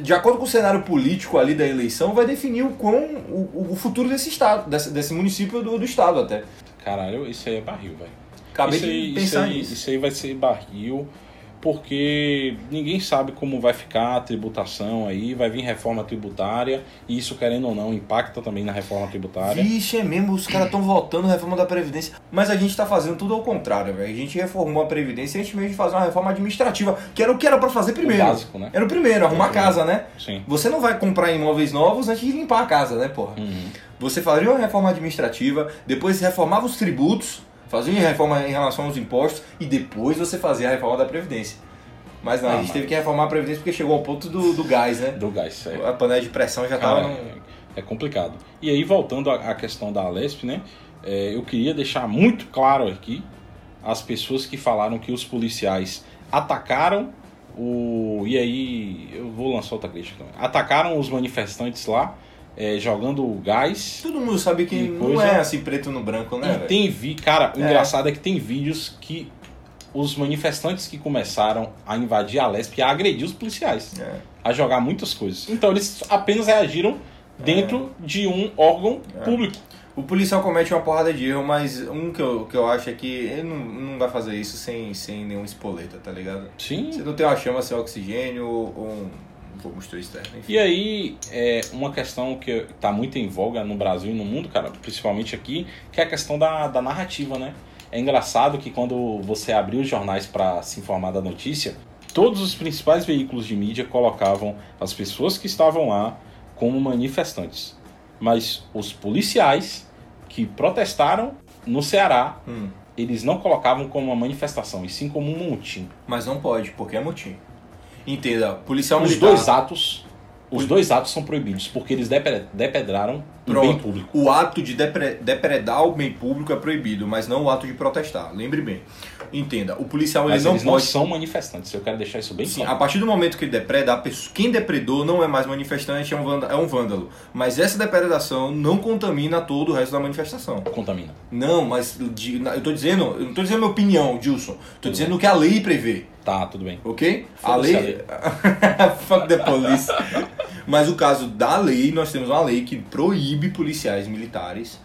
de acordo com o cenário político ali da eleição, vai definir o quão o, o futuro desse estado, desse, desse município do, do estado até. Caralho, isso aí é barril, velho. Acabei isso de aí, pensar isso aí, nisso. Isso aí vai ser barril, porque ninguém sabe como vai ficar a tributação aí, vai vir reforma tributária, e isso, querendo ou não, impacta também na reforma tributária. Vixe, é mesmo, os caras estão votando reforma da Previdência. Mas a gente tá fazendo tudo ao contrário, velho. A gente reformou a Previdência antes mesmo de fazer uma reforma administrativa, que era o que era pra fazer primeiro. O básico, né? Era o primeiro, arrumar a casa, né? Sim. Você não vai comprar imóveis novos antes de limpar a casa, né, porra? Uhum. Você faria uma reforma administrativa, depois reformava os tributos, fazia uma reforma em relação aos impostos e depois você fazia a reforma da Previdência. Mas não, Ah, a gente mas- teve que reformar a Previdência porque chegou ao ponto do, do gás, né? Do gás, é. A panela de pressão já Cara, tava. no- é, é complicado. E aí, voltando à, à questão da Alesp, né? é, eu queria deixar muito claro aqui as pessoas que falaram que os policiais atacaram o. E aí, eu vou lançar outra crítica também. Atacaram os manifestantes lá, é, jogando gás. Todo mundo sabe que não coisa. é assim preto no branco, né? E tem vi, cara, o É. engraçado é que tem vídeos que os manifestantes que começaram a invadir a Lesp e a agredir os policiais, É. a jogar muitas coisas. Então eles apenas reagiram dentro de um órgão público. O policial comete uma porrada de erro, mas um que eu, que eu acho é que ele não, não vai fazer isso sem, sem nenhum espoleta, tá ligado? Sim. Você não tem uma chama sem oxigênio ou um, externo, enfim. E aí, é uma questão que está muito em voga no Brasil e no mundo, cara, principalmente aqui, que é a questão da, da narrativa, né? É engraçado que quando você abriu os jornais para se informar da notícia, todos os principais veículos de mídia colocavam as pessoas que estavam lá como manifestantes. Mas os policiais que protestaram no Ceará, Hum. eles não colocavam como uma manifestação, e sim como um motim. Mas não pode, porque é motim. Entenda, policial Os militar... dois atos, os dois atos são proibidos, porque eles depre- depedraram um bem público. O ato de depre- depredar o bem público é proibido, mas não o ato de protestar. Lembre bem. Entenda, o policial ele Mas não eles não pode... são manifestantes, eu quero deixar isso bem Sim, a claro. partir do momento que ele depreda, a pessoa, quem depredou não é mais manifestante, é um, vanda- é um vândalo. Mas essa depredação não contamina todo o resto da manifestação. Contamina. Não, mas eu tô dizendo, eu não tô dizendo minha opinião, Gilson. Tô dizendo o que a lei prevê, Tá, tudo bem. ok? A lei. (laughs) Fuck the police. Mas o caso da lei, nós temos uma lei que proíbe policiais militares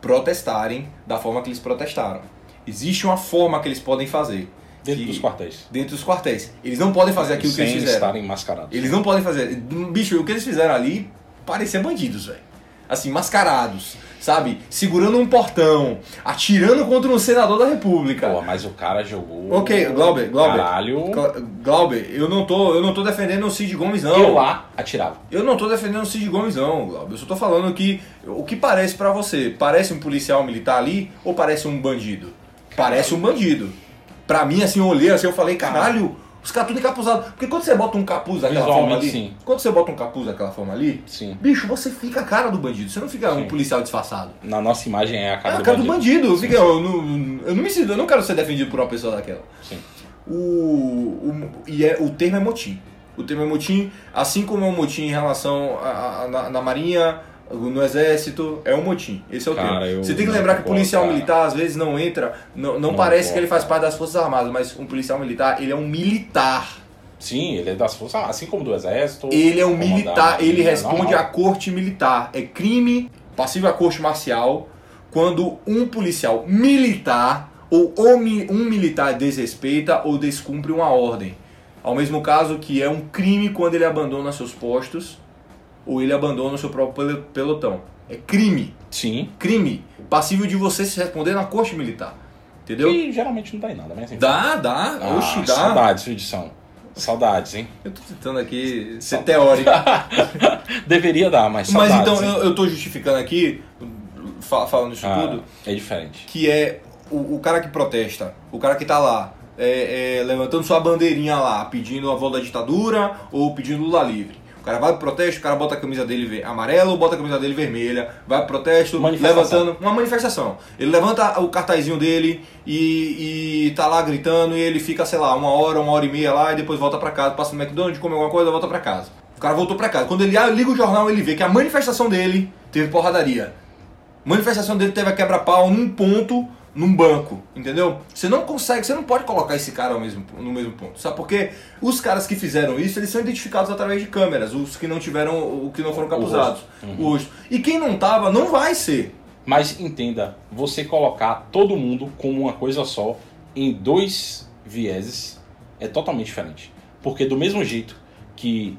protestarem da forma que eles protestaram. Existe uma forma que eles podem fazer. Dentro que- dos quartéis. Dentro dos quartéis. Eles não podem fazer aquilo que sem eles fizeram. estarem mascarados. Eles não podem fazer. Bicho, o que eles fizeram ali parecia bandidos, velho. Assim, mascarados, sabe? Segurando um portão, atirando contra um senador da república. Pô, mas o cara jogou. Ok, Glauber, Glauber. Caralho. Gla- Glauber, eu não tô, eu não tô defendendo o Cid Gomes, não. Eu lá atirava. Eu não tô defendendo o Cid Gomes, não, Glauber. Eu só tô falando que o que parece pra você, parece um policial militar ali ou parece um bandido? Parece um bandido. Pra mim, assim, eu olhei assim, eu falei, caralho, os caras tudo encapuzados. Porque quando você bota um capuz daquela forma ali, sim. quando você bota um capuz daquela forma ali, Sim. bicho, você fica a cara do bandido. Você não fica um Sim. policial disfarçado. Na nossa imagem é a É cara a do cara do bandido. bandido. Fica, eu, não, eu não me sinto, eu não quero ser defendido por uma pessoa daquela. Sim. O, o, e é, o termo é motim. O termo é motim, assim como é um motim em relação a, a- na, na marinha, no exército, é um motim. Esse é o Cara, termo. Você tem que lembrar que o policial cara. militar às vezes não entra, não, não, Não parece que ele faz parte das Forças Armadas, mas um policial militar, ele é um militar. Sim, ele é das forças, assim como do exército. Ele é um militar, ele responde normal. à corte militar. É crime passível à corte marcial quando um policial militar ou um militar desrespeita ou descumpre uma ordem. Ao mesmo caso que é um crime quando ele abandona seus postos ou ele abandona o seu próprio pel- pelotão. É crime. Sim. Crime. Passível de você se responder na corte militar. Entendeu? Que geralmente não dá em nada, mas enfim. Dá, dá. Ah, Oxi, dá. Saudades, sua edição. Saudades, hein? Eu tô tentando aqui ser teórico. (laughs) Deveria dar, mas Mas saudades. então hein? eu, eu tô justificando aqui, fa- falando isso Ah, tudo, É diferente. que é o, o cara que protesta, o cara que tá lá, é, é, levantando sua bandeirinha lá, pedindo a volta da ditadura ou pedindo Lula livre. O cara vai pro protesto, o cara bota a camisa dele ou bota a camisa dele vermelha, vai pro protesto, levantando uma manifestação. Ele levanta o cartazinho dele e, e tá lá gritando e ele fica, sei lá, uma hora, uma hora e meia lá e depois volta pra casa, passa no McDonald's, come alguma coisa, volta pra casa. O cara voltou pra casa. Quando ele liga o jornal, ele vê que a manifestação dele teve porradaria. Manifestação dele teve a quebra-pau num ponto, num banco, entendeu? Você não consegue, você não pode colocar esse cara mesmo, no mesmo ponto, sabe? Porque os caras que fizeram isso, eles são identificados através de câmeras, os que não tiveram, o que não foram capuzados, o rosto. E quem não tava, não vai ser. Mas entenda, você colocar todo mundo como uma coisa só em dois vieses é totalmente diferente. Porque do mesmo jeito que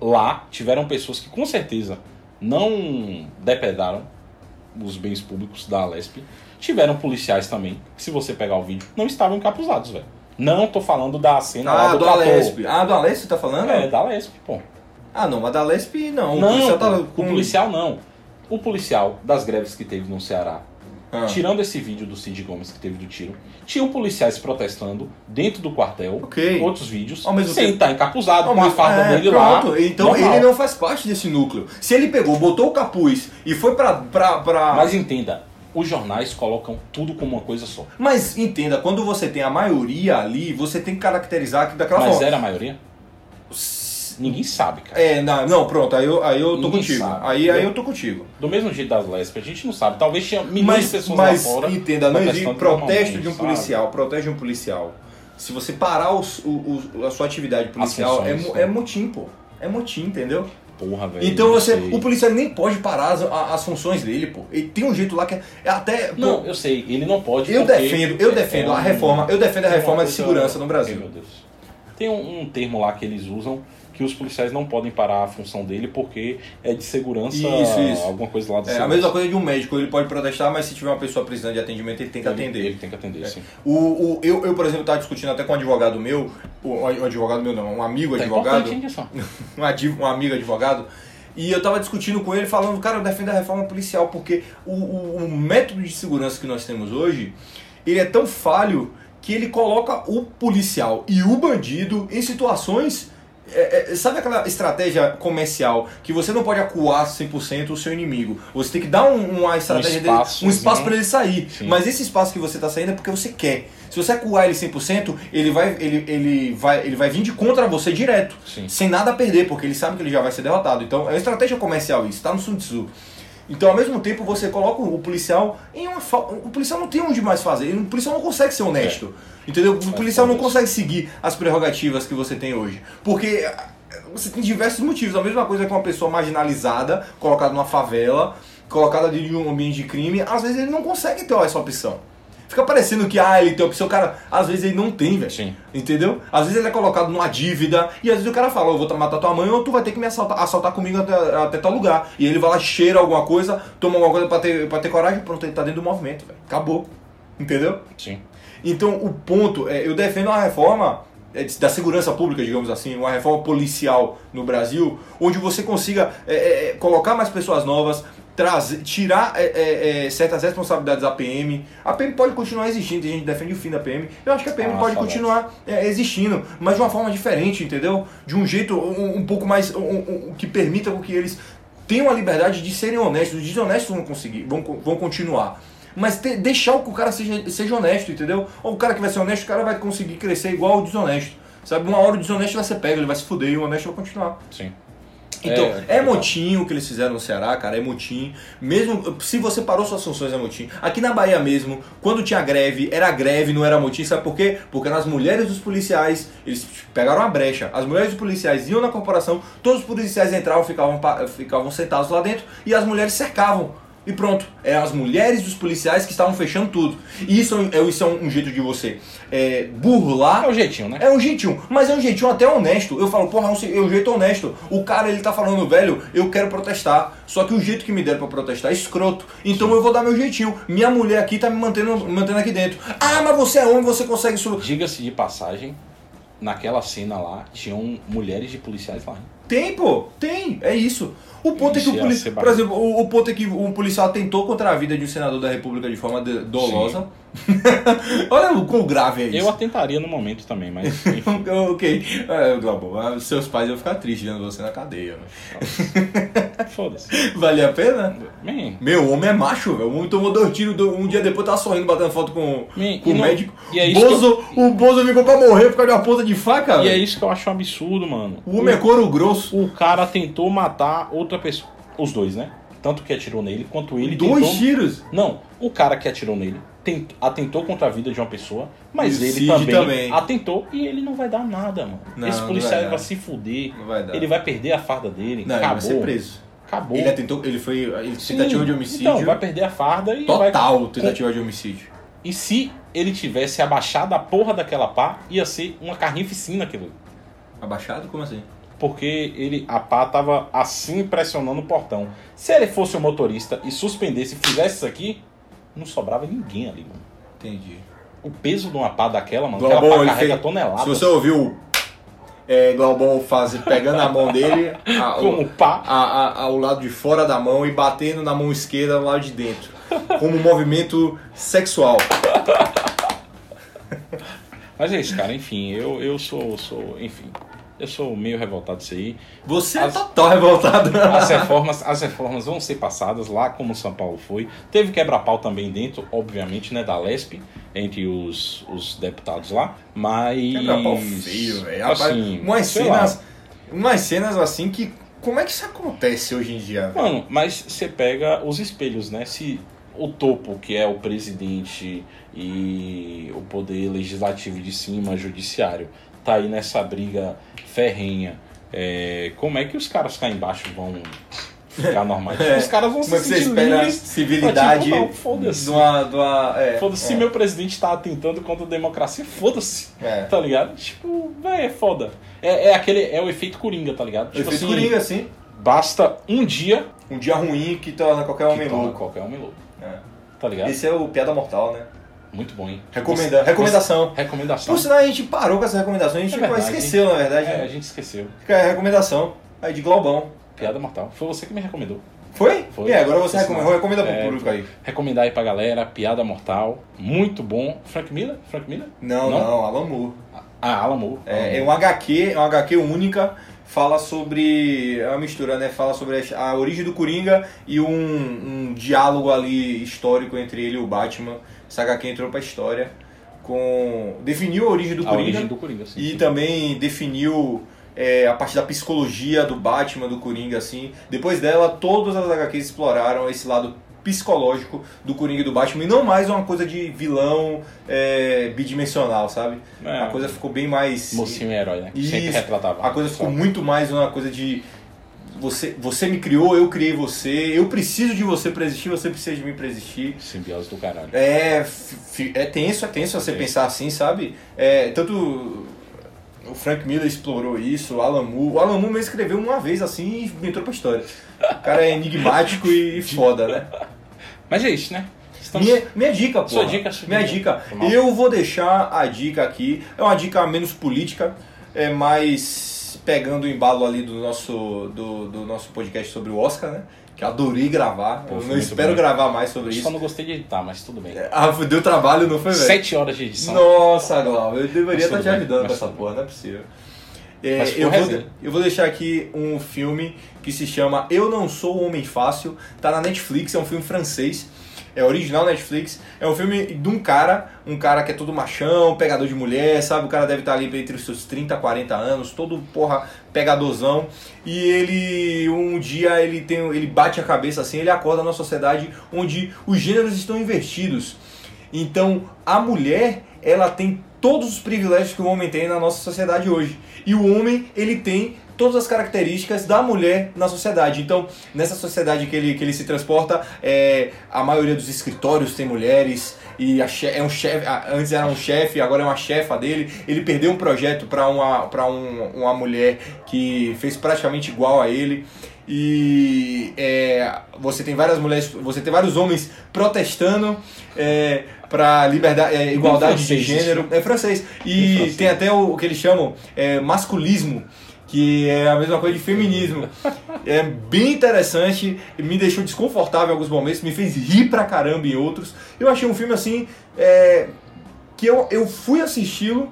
lá tiveram pessoas que com certeza não depredaram os bens públicos da Alesp, tiveram policiais também, que se você pegar o vídeo, não estavam encapuzados, velho. Não tô falando da cena lá Ah, do, do trator. Alesp. Ah, do Alesp você tá falando? É, da Alesp, pô. Ah, não, mas da Alesp não. O não, policial tá pô, o policial não. O policial das greves que teve no Ceará, Ah. tirando esse vídeo do Cid Gomes que teve do tiro, tinham policiais protestando dentro do quartel, Ok. outros vídeos, Ao mesmo sem tempo- estar encapuzado, com Não, a farda é, dele pronto. lá. Então normal. ele não faz parte desse núcleo. Se ele pegou, botou o capuz e foi pra. pra, pra... Mas entenda, os jornais colocam tudo como uma coisa só. Mas entenda, quando você tem a maioria ali, você tem que caracterizar daquela Mas forma. era a maioria? Ninguém sabe, cara. É, não, não, pronto, aí eu, aí eu tô Ninguém contigo. sabe, aí, aí eu tô contigo. Do mesmo jeito das lésbicas, a gente não sabe. Talvez tinha milhões Mas, de pessoas mas lá fora. entenda, não existe protesto de um sabe? policial, protege um policial. se você parar os- o- o- a sua atividade policial, é, funções, né? é motim, pô. É motim, entendeu? Porra, velho. Então você, o policial nem pode parar as, as funções dele, pô. Ele tem um jeito lá que é, é até. pô, Não, eu sei, ele não pode. eu defendo, eu defendo é a um- reforma, eu defendo a reforma de segurança no Brasil. meu Deus. Tem um, um termo lá que eles usam que os policiais não podem parar a função dele porque é de segurança, Isso, isso. alguma coisa lá de É a mesma coisa de um médico, ele pode protestar, mas se tiver uma pessoa precisando de atendimento, ele tem que Ele- atender. Ele tem que atender, sim. O, o- eu, eu, por exemplo, estava discutindo até com um advogado meu, um advogado meu não, um amigo Tá advogado, (laughs) um, adi- um amigo advogado, e eu tava discutindo com ele falando, cara, eu defendo a reforma policial, porque o, o- o método de segurança que nós temos hoje, ele é tão falho que ele coloca o policial e o bandido em situações. É, é, sabe aquela estratégia comercial que você não pode acuar 100% o seu inimigo? Você tem que dar um- uma estratégia dele, espaço, um espaço uhum. para ele sair. Sim. Mas esse espaço que você está saindo é porque você quer. Se você acuar ele 100%, ele vai, ele, ele vai, ele vai vir de contra você direto, Sim. sem nada a perder, porque ele sabe que ele já vai ser derrotado. Então é uma estratégia comercial isso, tá no Sun Tzu. Então, ao mesmo tempo, você coloca o policial em uma. fa- O policial não tem onde mais fazer. O policial não consegue ser honesto. Entendeu? O policial não consegue seguir as prerrogativas que você tem hoje. Porque ah, você tem diversos motivos. A mesma coisa que uma pessoa marginalizada, colocada numa favela, colocada dentro de um ambiente de crime, às vezes ele não consegue ter essa opção. Fica parecendo que, ah, ele tem opção, cara, às vezes ele não tem, velho. Sim. Entendeu? Às vezes ele é colocado numa dívida, e às vezes o cara fala, eu vou matar tua mãe ou tu vai ter que me assaltar, assaltar comigo até, até tal lugar. E ele vai lá, cheira alguma coisa, toma alguma coisa pra ter, pra ter coragem, pronto, ele tá dentro do movimento, velho. Acabou. Entendeu? Sim. Então o ponto é, eu defendo uma reforma é, da segurança pública, digamos assim, uma reforma policial no Brasil, onde você consiga é, é, é, colocar mais pessoas novas, trazer, tirar é, é, é, certas responsabilidades da PM. A PM pode continuar existindo, tem gente defende o fim da PM. Eu acho que a PM Ah, pode continuar é, existindo, mas de uma forma diferente, entendeu? De um jeito um, um pouco mais um, um- que permita que eles tenham a liberdade de serem honestos. Os desonestos vão conseguir, vão, vão continuar. Mas te- deixar que o cara seja, seja honesto, entendeu? Ou o cara que vai ser honesto, o cara vai conseguir crescer igual o desonesto. Sabe? Uma hora o desonesto vai ser pego, ele vai se fuder e o honesto vai continuar. Sim. Então, É, é, motim o que eles fizeram no Ceará, cara, é motim. Mesmo se você parou suas funções, é motim. Aqui na Bahia mesmo, quando tinha greve, era greve, não era motim. Sabe por quê? Porque nas mulheres dos policiais, eles pegaram a brecha. As mulheres dos policiais iam na corporação, todos os policiais entravam, ficavam, ficavam sentados lá dentro e as mulheres cercavam. E pronto, eram as mulheres dos policiais que estavam fechando tudo. E isso é, isso é um, um jeito de você é, burlar É o jeitinho, né? é um jeitinho, mas é um jeitinho até honesto. Eu falo, porra, é um, é um jeito honesto. O cara, ele tá falando, velho, eu quero protestar. Só que o jeito que me deram pra protestar é escroto. Então eu vou dar meu jeitinho. Minha mulher aqui tá me mantendo, mantendo aqui dentro. Ah, mas você é homem, você consegue isso. Diga-se de passagem, naquela cena lá, tinham mulheres de policiais lá. Tem, pô, tem, é isso. O ponto Isso é que o ia policial. ser Por exemplo, o, o ponto é que um policial tentou contra a vida de um senador da República de forma de- dolosa. (laughs) Olha o quão grave é isso. Eu atentaria no momento também, mas (laughs) ok. É, ah, seus pais iam ficar tristes vendo você na cadeia, né? Foda-se. (laughs) Vale a pena? Man, Meu, o homem é macho, velho. O homem tomou dois tiros, um dia depois tava sorrindo, batendo foto com, com o não- médico. e é isso Bozo, O Bozo ficou pra morrer por causa de uma ponta de faca, e é velho. isso que eu acho um absurdo, mano. O homem é couro grosso. O cara tentou matar outra pessoa. Os dois, né? Tanto que atirou nele, quanto ele Dois tentou... tiros. Não, o cara que atirou nele atentou contra a vida de uma pessoa, mas E ele também, também. atentou e ele não vai dar nada, mano. Não, Esse policial vai vai, se fuder. Vai. Ele vai perder a farda dele. Não, ele Acabou. vai ser preso. Acabou. Ele atentou, ele foi. Ele, tentativa de homicídio. Então, vai perder a farda e vai... total tentativa de homicídio. E se ele tivesse abaixado a porra daquela pá, ia ser uma carnificina aquilo. Abaixado? Como assim? Porque ele, a pá tava assim pressionando o portão. Se ele fosse o motorista e suspendesse e fizesse isso aqui, não sobrava ninguém ali, mano. Entendi. O peso de uma pá daquela, mano, aquela Globão, pá ele carrega fez- toneladas. Se você ouviu é, Globão faz, pegando a mão dele, a- (laughs) Como pá. a- a- ao lado de fora da mão e batendo na mão esquerda ao lado de dentro. Como um movimento sexual. (laughs) Mas é isso, cara, enfim, eu, eu sou, sou, enfim, eu sou meio revoltado disso aí. Você As- é total (laughs) revoltado. As reformas, as reformas vão ser passadas lá como São Paulo foi. Teve quebra-pau também dentro, obviamente, né, da Lesp, entre os, os deputados lá, mas... Quebra-pau feio, velho. Assim, umas sei lá. cenas. Umas cenas assim que. Como é que isso acontece hoje em dia? Mano, mas você pega os espelhos, né? Se o topo, que é o presidente e o poder legislativo de cima, judiciário, tá aí nessa briga ferrenha, é, como é que os caras cá embaixo vão ficar normais? (laughs) É. Os caras vão é se você sentir livres. civilidade Tipo, não, foda-se. é, Foda-se, se é. meu presidente tá atentando contra a democracia, foda-se. É. Tá ligado? Tipo, véi, é foda. É, é aquele, é o efeito coringa, tá ligado? Tipo Efeito assim, Coringa, assim. basta um dia Um dia ruim que torna qualquer homem que torna louco. qualquer homem louco. É. Tá ligado? Esse é o Piada Mortal, né? Muito bom, hein? Recomenda- recomendação. Recomendação. Por sinal, a gente parou com essa recomendação, a gente É verdade, esqueceu, na verdade. É, né? a gente esqueceu. Fica a recomendação aí de Globão. Piada mortal. Foi você que me recomendou. Foi? Foi. É, agora você recomenda, recomenda pro É, público aí. Recomendar aí pra galera, Piada Mortal. Muito bom. Frank Miller? Frank Miller? Não, não, Alan Moore. Ah, Alamo. É, é um HQ, é um HQ única, fala sobre. É uma mistura, né? Fala sobre a origem do Coringa e um, um diálogo ali histórico entre ele e o Batman. Essa HQ entrou pra história. Com. Definiu a origem do A Coringa. origem do Coringa, sim. E também definiu é, a parte da psicologia do Batman, do Coringa, assim. Depois dela, todas as HQs exploraram esse lado psicológico do Coringa e do Batman, e não mais uma coisa de vilão é, bidimensional, sabe? É. A coisa ficou bem mais... Mocinho e herói, né? Sempre Isso. retratava. A coisa ficou muito mais uma coisa de... Você, você me criou, eu criei você, eu preciso de você pra existir, você precisa de mim pra existir. Simbiose do caralho. É, é tenso, é tenso você É. pensar assim, sabe? É, tanto o Frank Miller explorou isso, o Alan Moore. O Alan Moore mesmo escreveu uma vez assim e entrou pra história. O cara é enigmático e (laughs) foda, né? Mas é isso, né? Estamos... Minha, minha dica, pô. Sua dica, sua Minha dica. Eu vou deixar a dica aqui. É uma dica menos política, é mais pegando o embalo ali do nosso, do, do nosso podcast sobre o Oscar, né? Que eu adorei gravar. Pô, eu não espero bom. gravar mais sobre Eu isso. só não gostei de editar, mas tudo bem. Ah, deu trabalho, não foi, velho? Sete horas de edição. Nossa, Glauber, eu deveria estar tudo te ajudando com essa porra, não é possível. É, eu, vou, resenha. eu vou deixar aqui um filme que se chama Eu Não Sou um Homem Fácil, tá na Netflix, é um filme francês, é original Netflix, é um filme de um cara, um cara que é todo machão, pegador de mulher, sabe? O cara deve estar ali entre os seus 30, 40 anos, todo porra pegadorzão, e ele um dia ele tem ele bate a cabeça assim, ele acorda numa sociedade onde os gêneros estão invertidos. Então, a mulher, ela tem todos os privilégios que o homem tem na nossa sociedade hoje. E o homem, ele tem todas as características da mulher na sociedade. Então, nessa sociedade que ele, que ele se transporta, é, a maioria dos escritórios tem mulheres. E é um chefe, antes era um chefe, agora é uma chefa dele. Ele perdeu um projeto para uma, pra um, uma mulher que fez praticamente igual a ele. E é, você tem várias mulheres, você tem vários homens protestando é, para liberdade, é, igualdade de francês, gênero. É francês. E francês. tem até o, o que eles chamam é, masculismo, que é a mesma coisa de feminismo. É bem interessante, me deixou desconfortável em alguns momentos, me fez rir pra caramba em outros. Eu achei um filme assim é, que eu, eu fui assisti-lo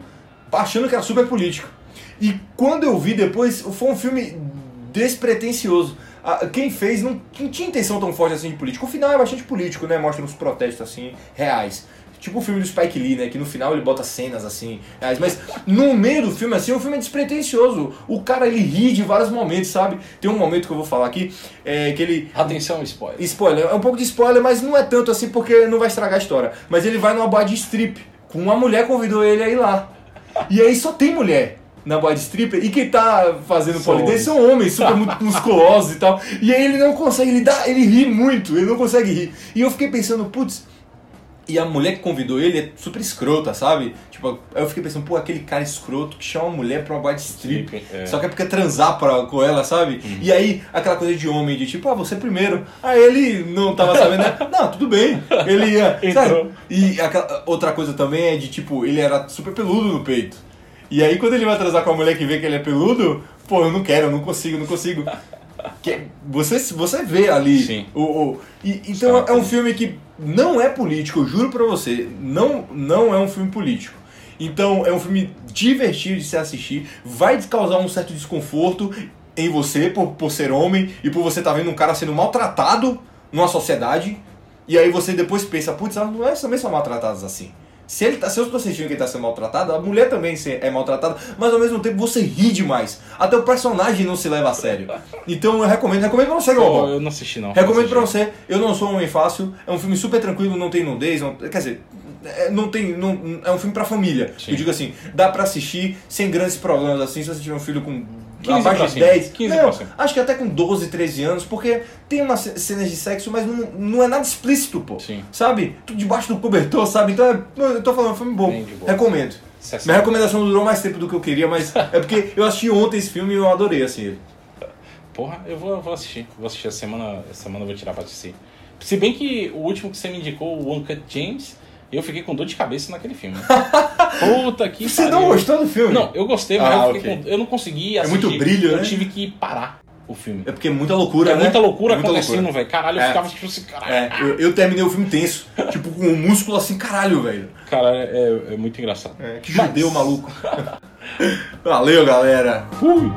achando que era super político. E quando eu vi depois, foi um filme despretensioso. Quem fez não, não tinha intenção tão forte assim de político. O final é bastante político, né? Mostra uns protestos assim, reais. Tipo o filme do Spike Lee, né? Que no final ele bota cenas assim. Mas no meio do filme, assim, o filme é despretensioso. O cara ele ri de vários momentos, sabe? Tem um momento que eu vou falar aqui, é, que ele Atenção, spoiler. Spoiler, é um pouco de spoiler, mas não é tanto assim porque não vai estragar a história. Mas ele vai numa boate strip, com uma mulher convidou ele a ir lá. E aí só tem mulher na boate strip e quem tá fazendo polidense são homens super musculosos e tal. E aí ele não consegue, ele dá, ele ri muito, ele não consegue rir. E eu fiquei pensando, putz, e a mulher que convidou ele é super escrota, sabe? Tipo, aí eu fiquei pensando, pô, aquele cara escroto que chama a mulher pra uma boate strip. É. Só que é porque transar pra, com ela, sabe? E aí, aquela coisa de homem, de tipo, ah, você primeiro. Aí ele não tava sabendo, né? (laughs) Não, tudo bem. Ele ia. sabe? E aquela, outra coisa também é de tipo, ele era super peludo no peito. E aí quando ele vai transar com a mulher que vê que ele é peludo, pô, eu não quero, eu não consigo, não consigo. Que, você, você vê ali. Sim. O, o- e, então é um filme que não é político, eu juro pra você. Não, não é um filme político. Então é um filme divertido de se assistir. Vai causar um certo desconforto em você por, por ser homem e por você estar vendo um cara sendo maltratado numa sociedade. E aí você depois pensa, putz, elas não é- também são maltratadas assim. Se, ele tá, se eu tô sentindo que ele tá sendo maltratado, a mulher também é maltratada, mas ao mesmo tempo você ri demais. Até o personagem não se leva a sério. Então eu recomendo, recomendo pra você, Galvão. eu não assisti, não. Recomendo Não pra assisti. você. Eu não sou um homem fácil. É um filme super tranquilo, não tem nudez. Não, quer dizer, é, não tem. Não, é um filme pra família. Sim. Eu digo assim, dá pra assistir sem grandes problemas assim, se você tiver um filho com 15 abaixo de cima. 10. 15 não, acho que até com 12, 13 anos, porque tem umas ce- cenas de sexo, mas não, não é nada explícito, pô. Sim. Sabe? Tudo debaixo do cobertor, sabe? Então é, eu tô falando, é um filme bom. Recomendo. 60. Minha recomendação durou mais tempo do que eu queria, mas é porque eu assisti ontem esse filme e eu adorei, assim. ele. Porra, eu vou, eu vou assistir. Vou assistir essa semana. Essa semana eu vou tirar pra assistir. Se bem que o último que você me indicou, o Uncut James, eu fiquei com dor de cabeça naquele filme. (laughs) Puta que Você pariu. não gostou do filme? Não, eu gostei, mas Ah, eu, fiquei ok. com- eu não consegui É assistir. muito brilho, Eu né? tive que parar o filme. É porque é muita loucura, É né? muita loucura É muita acontecendo, velho. Caralho, eu É. ficava tipo assim, caralho. É, eu, eu terminei o filme tenso. (laughs) tipo, com o músculo assim, caralho, velho. Cara, é, é muito engraçado. É, que Mas- judeu maluco. (laughs) Valeu, galera. Fui.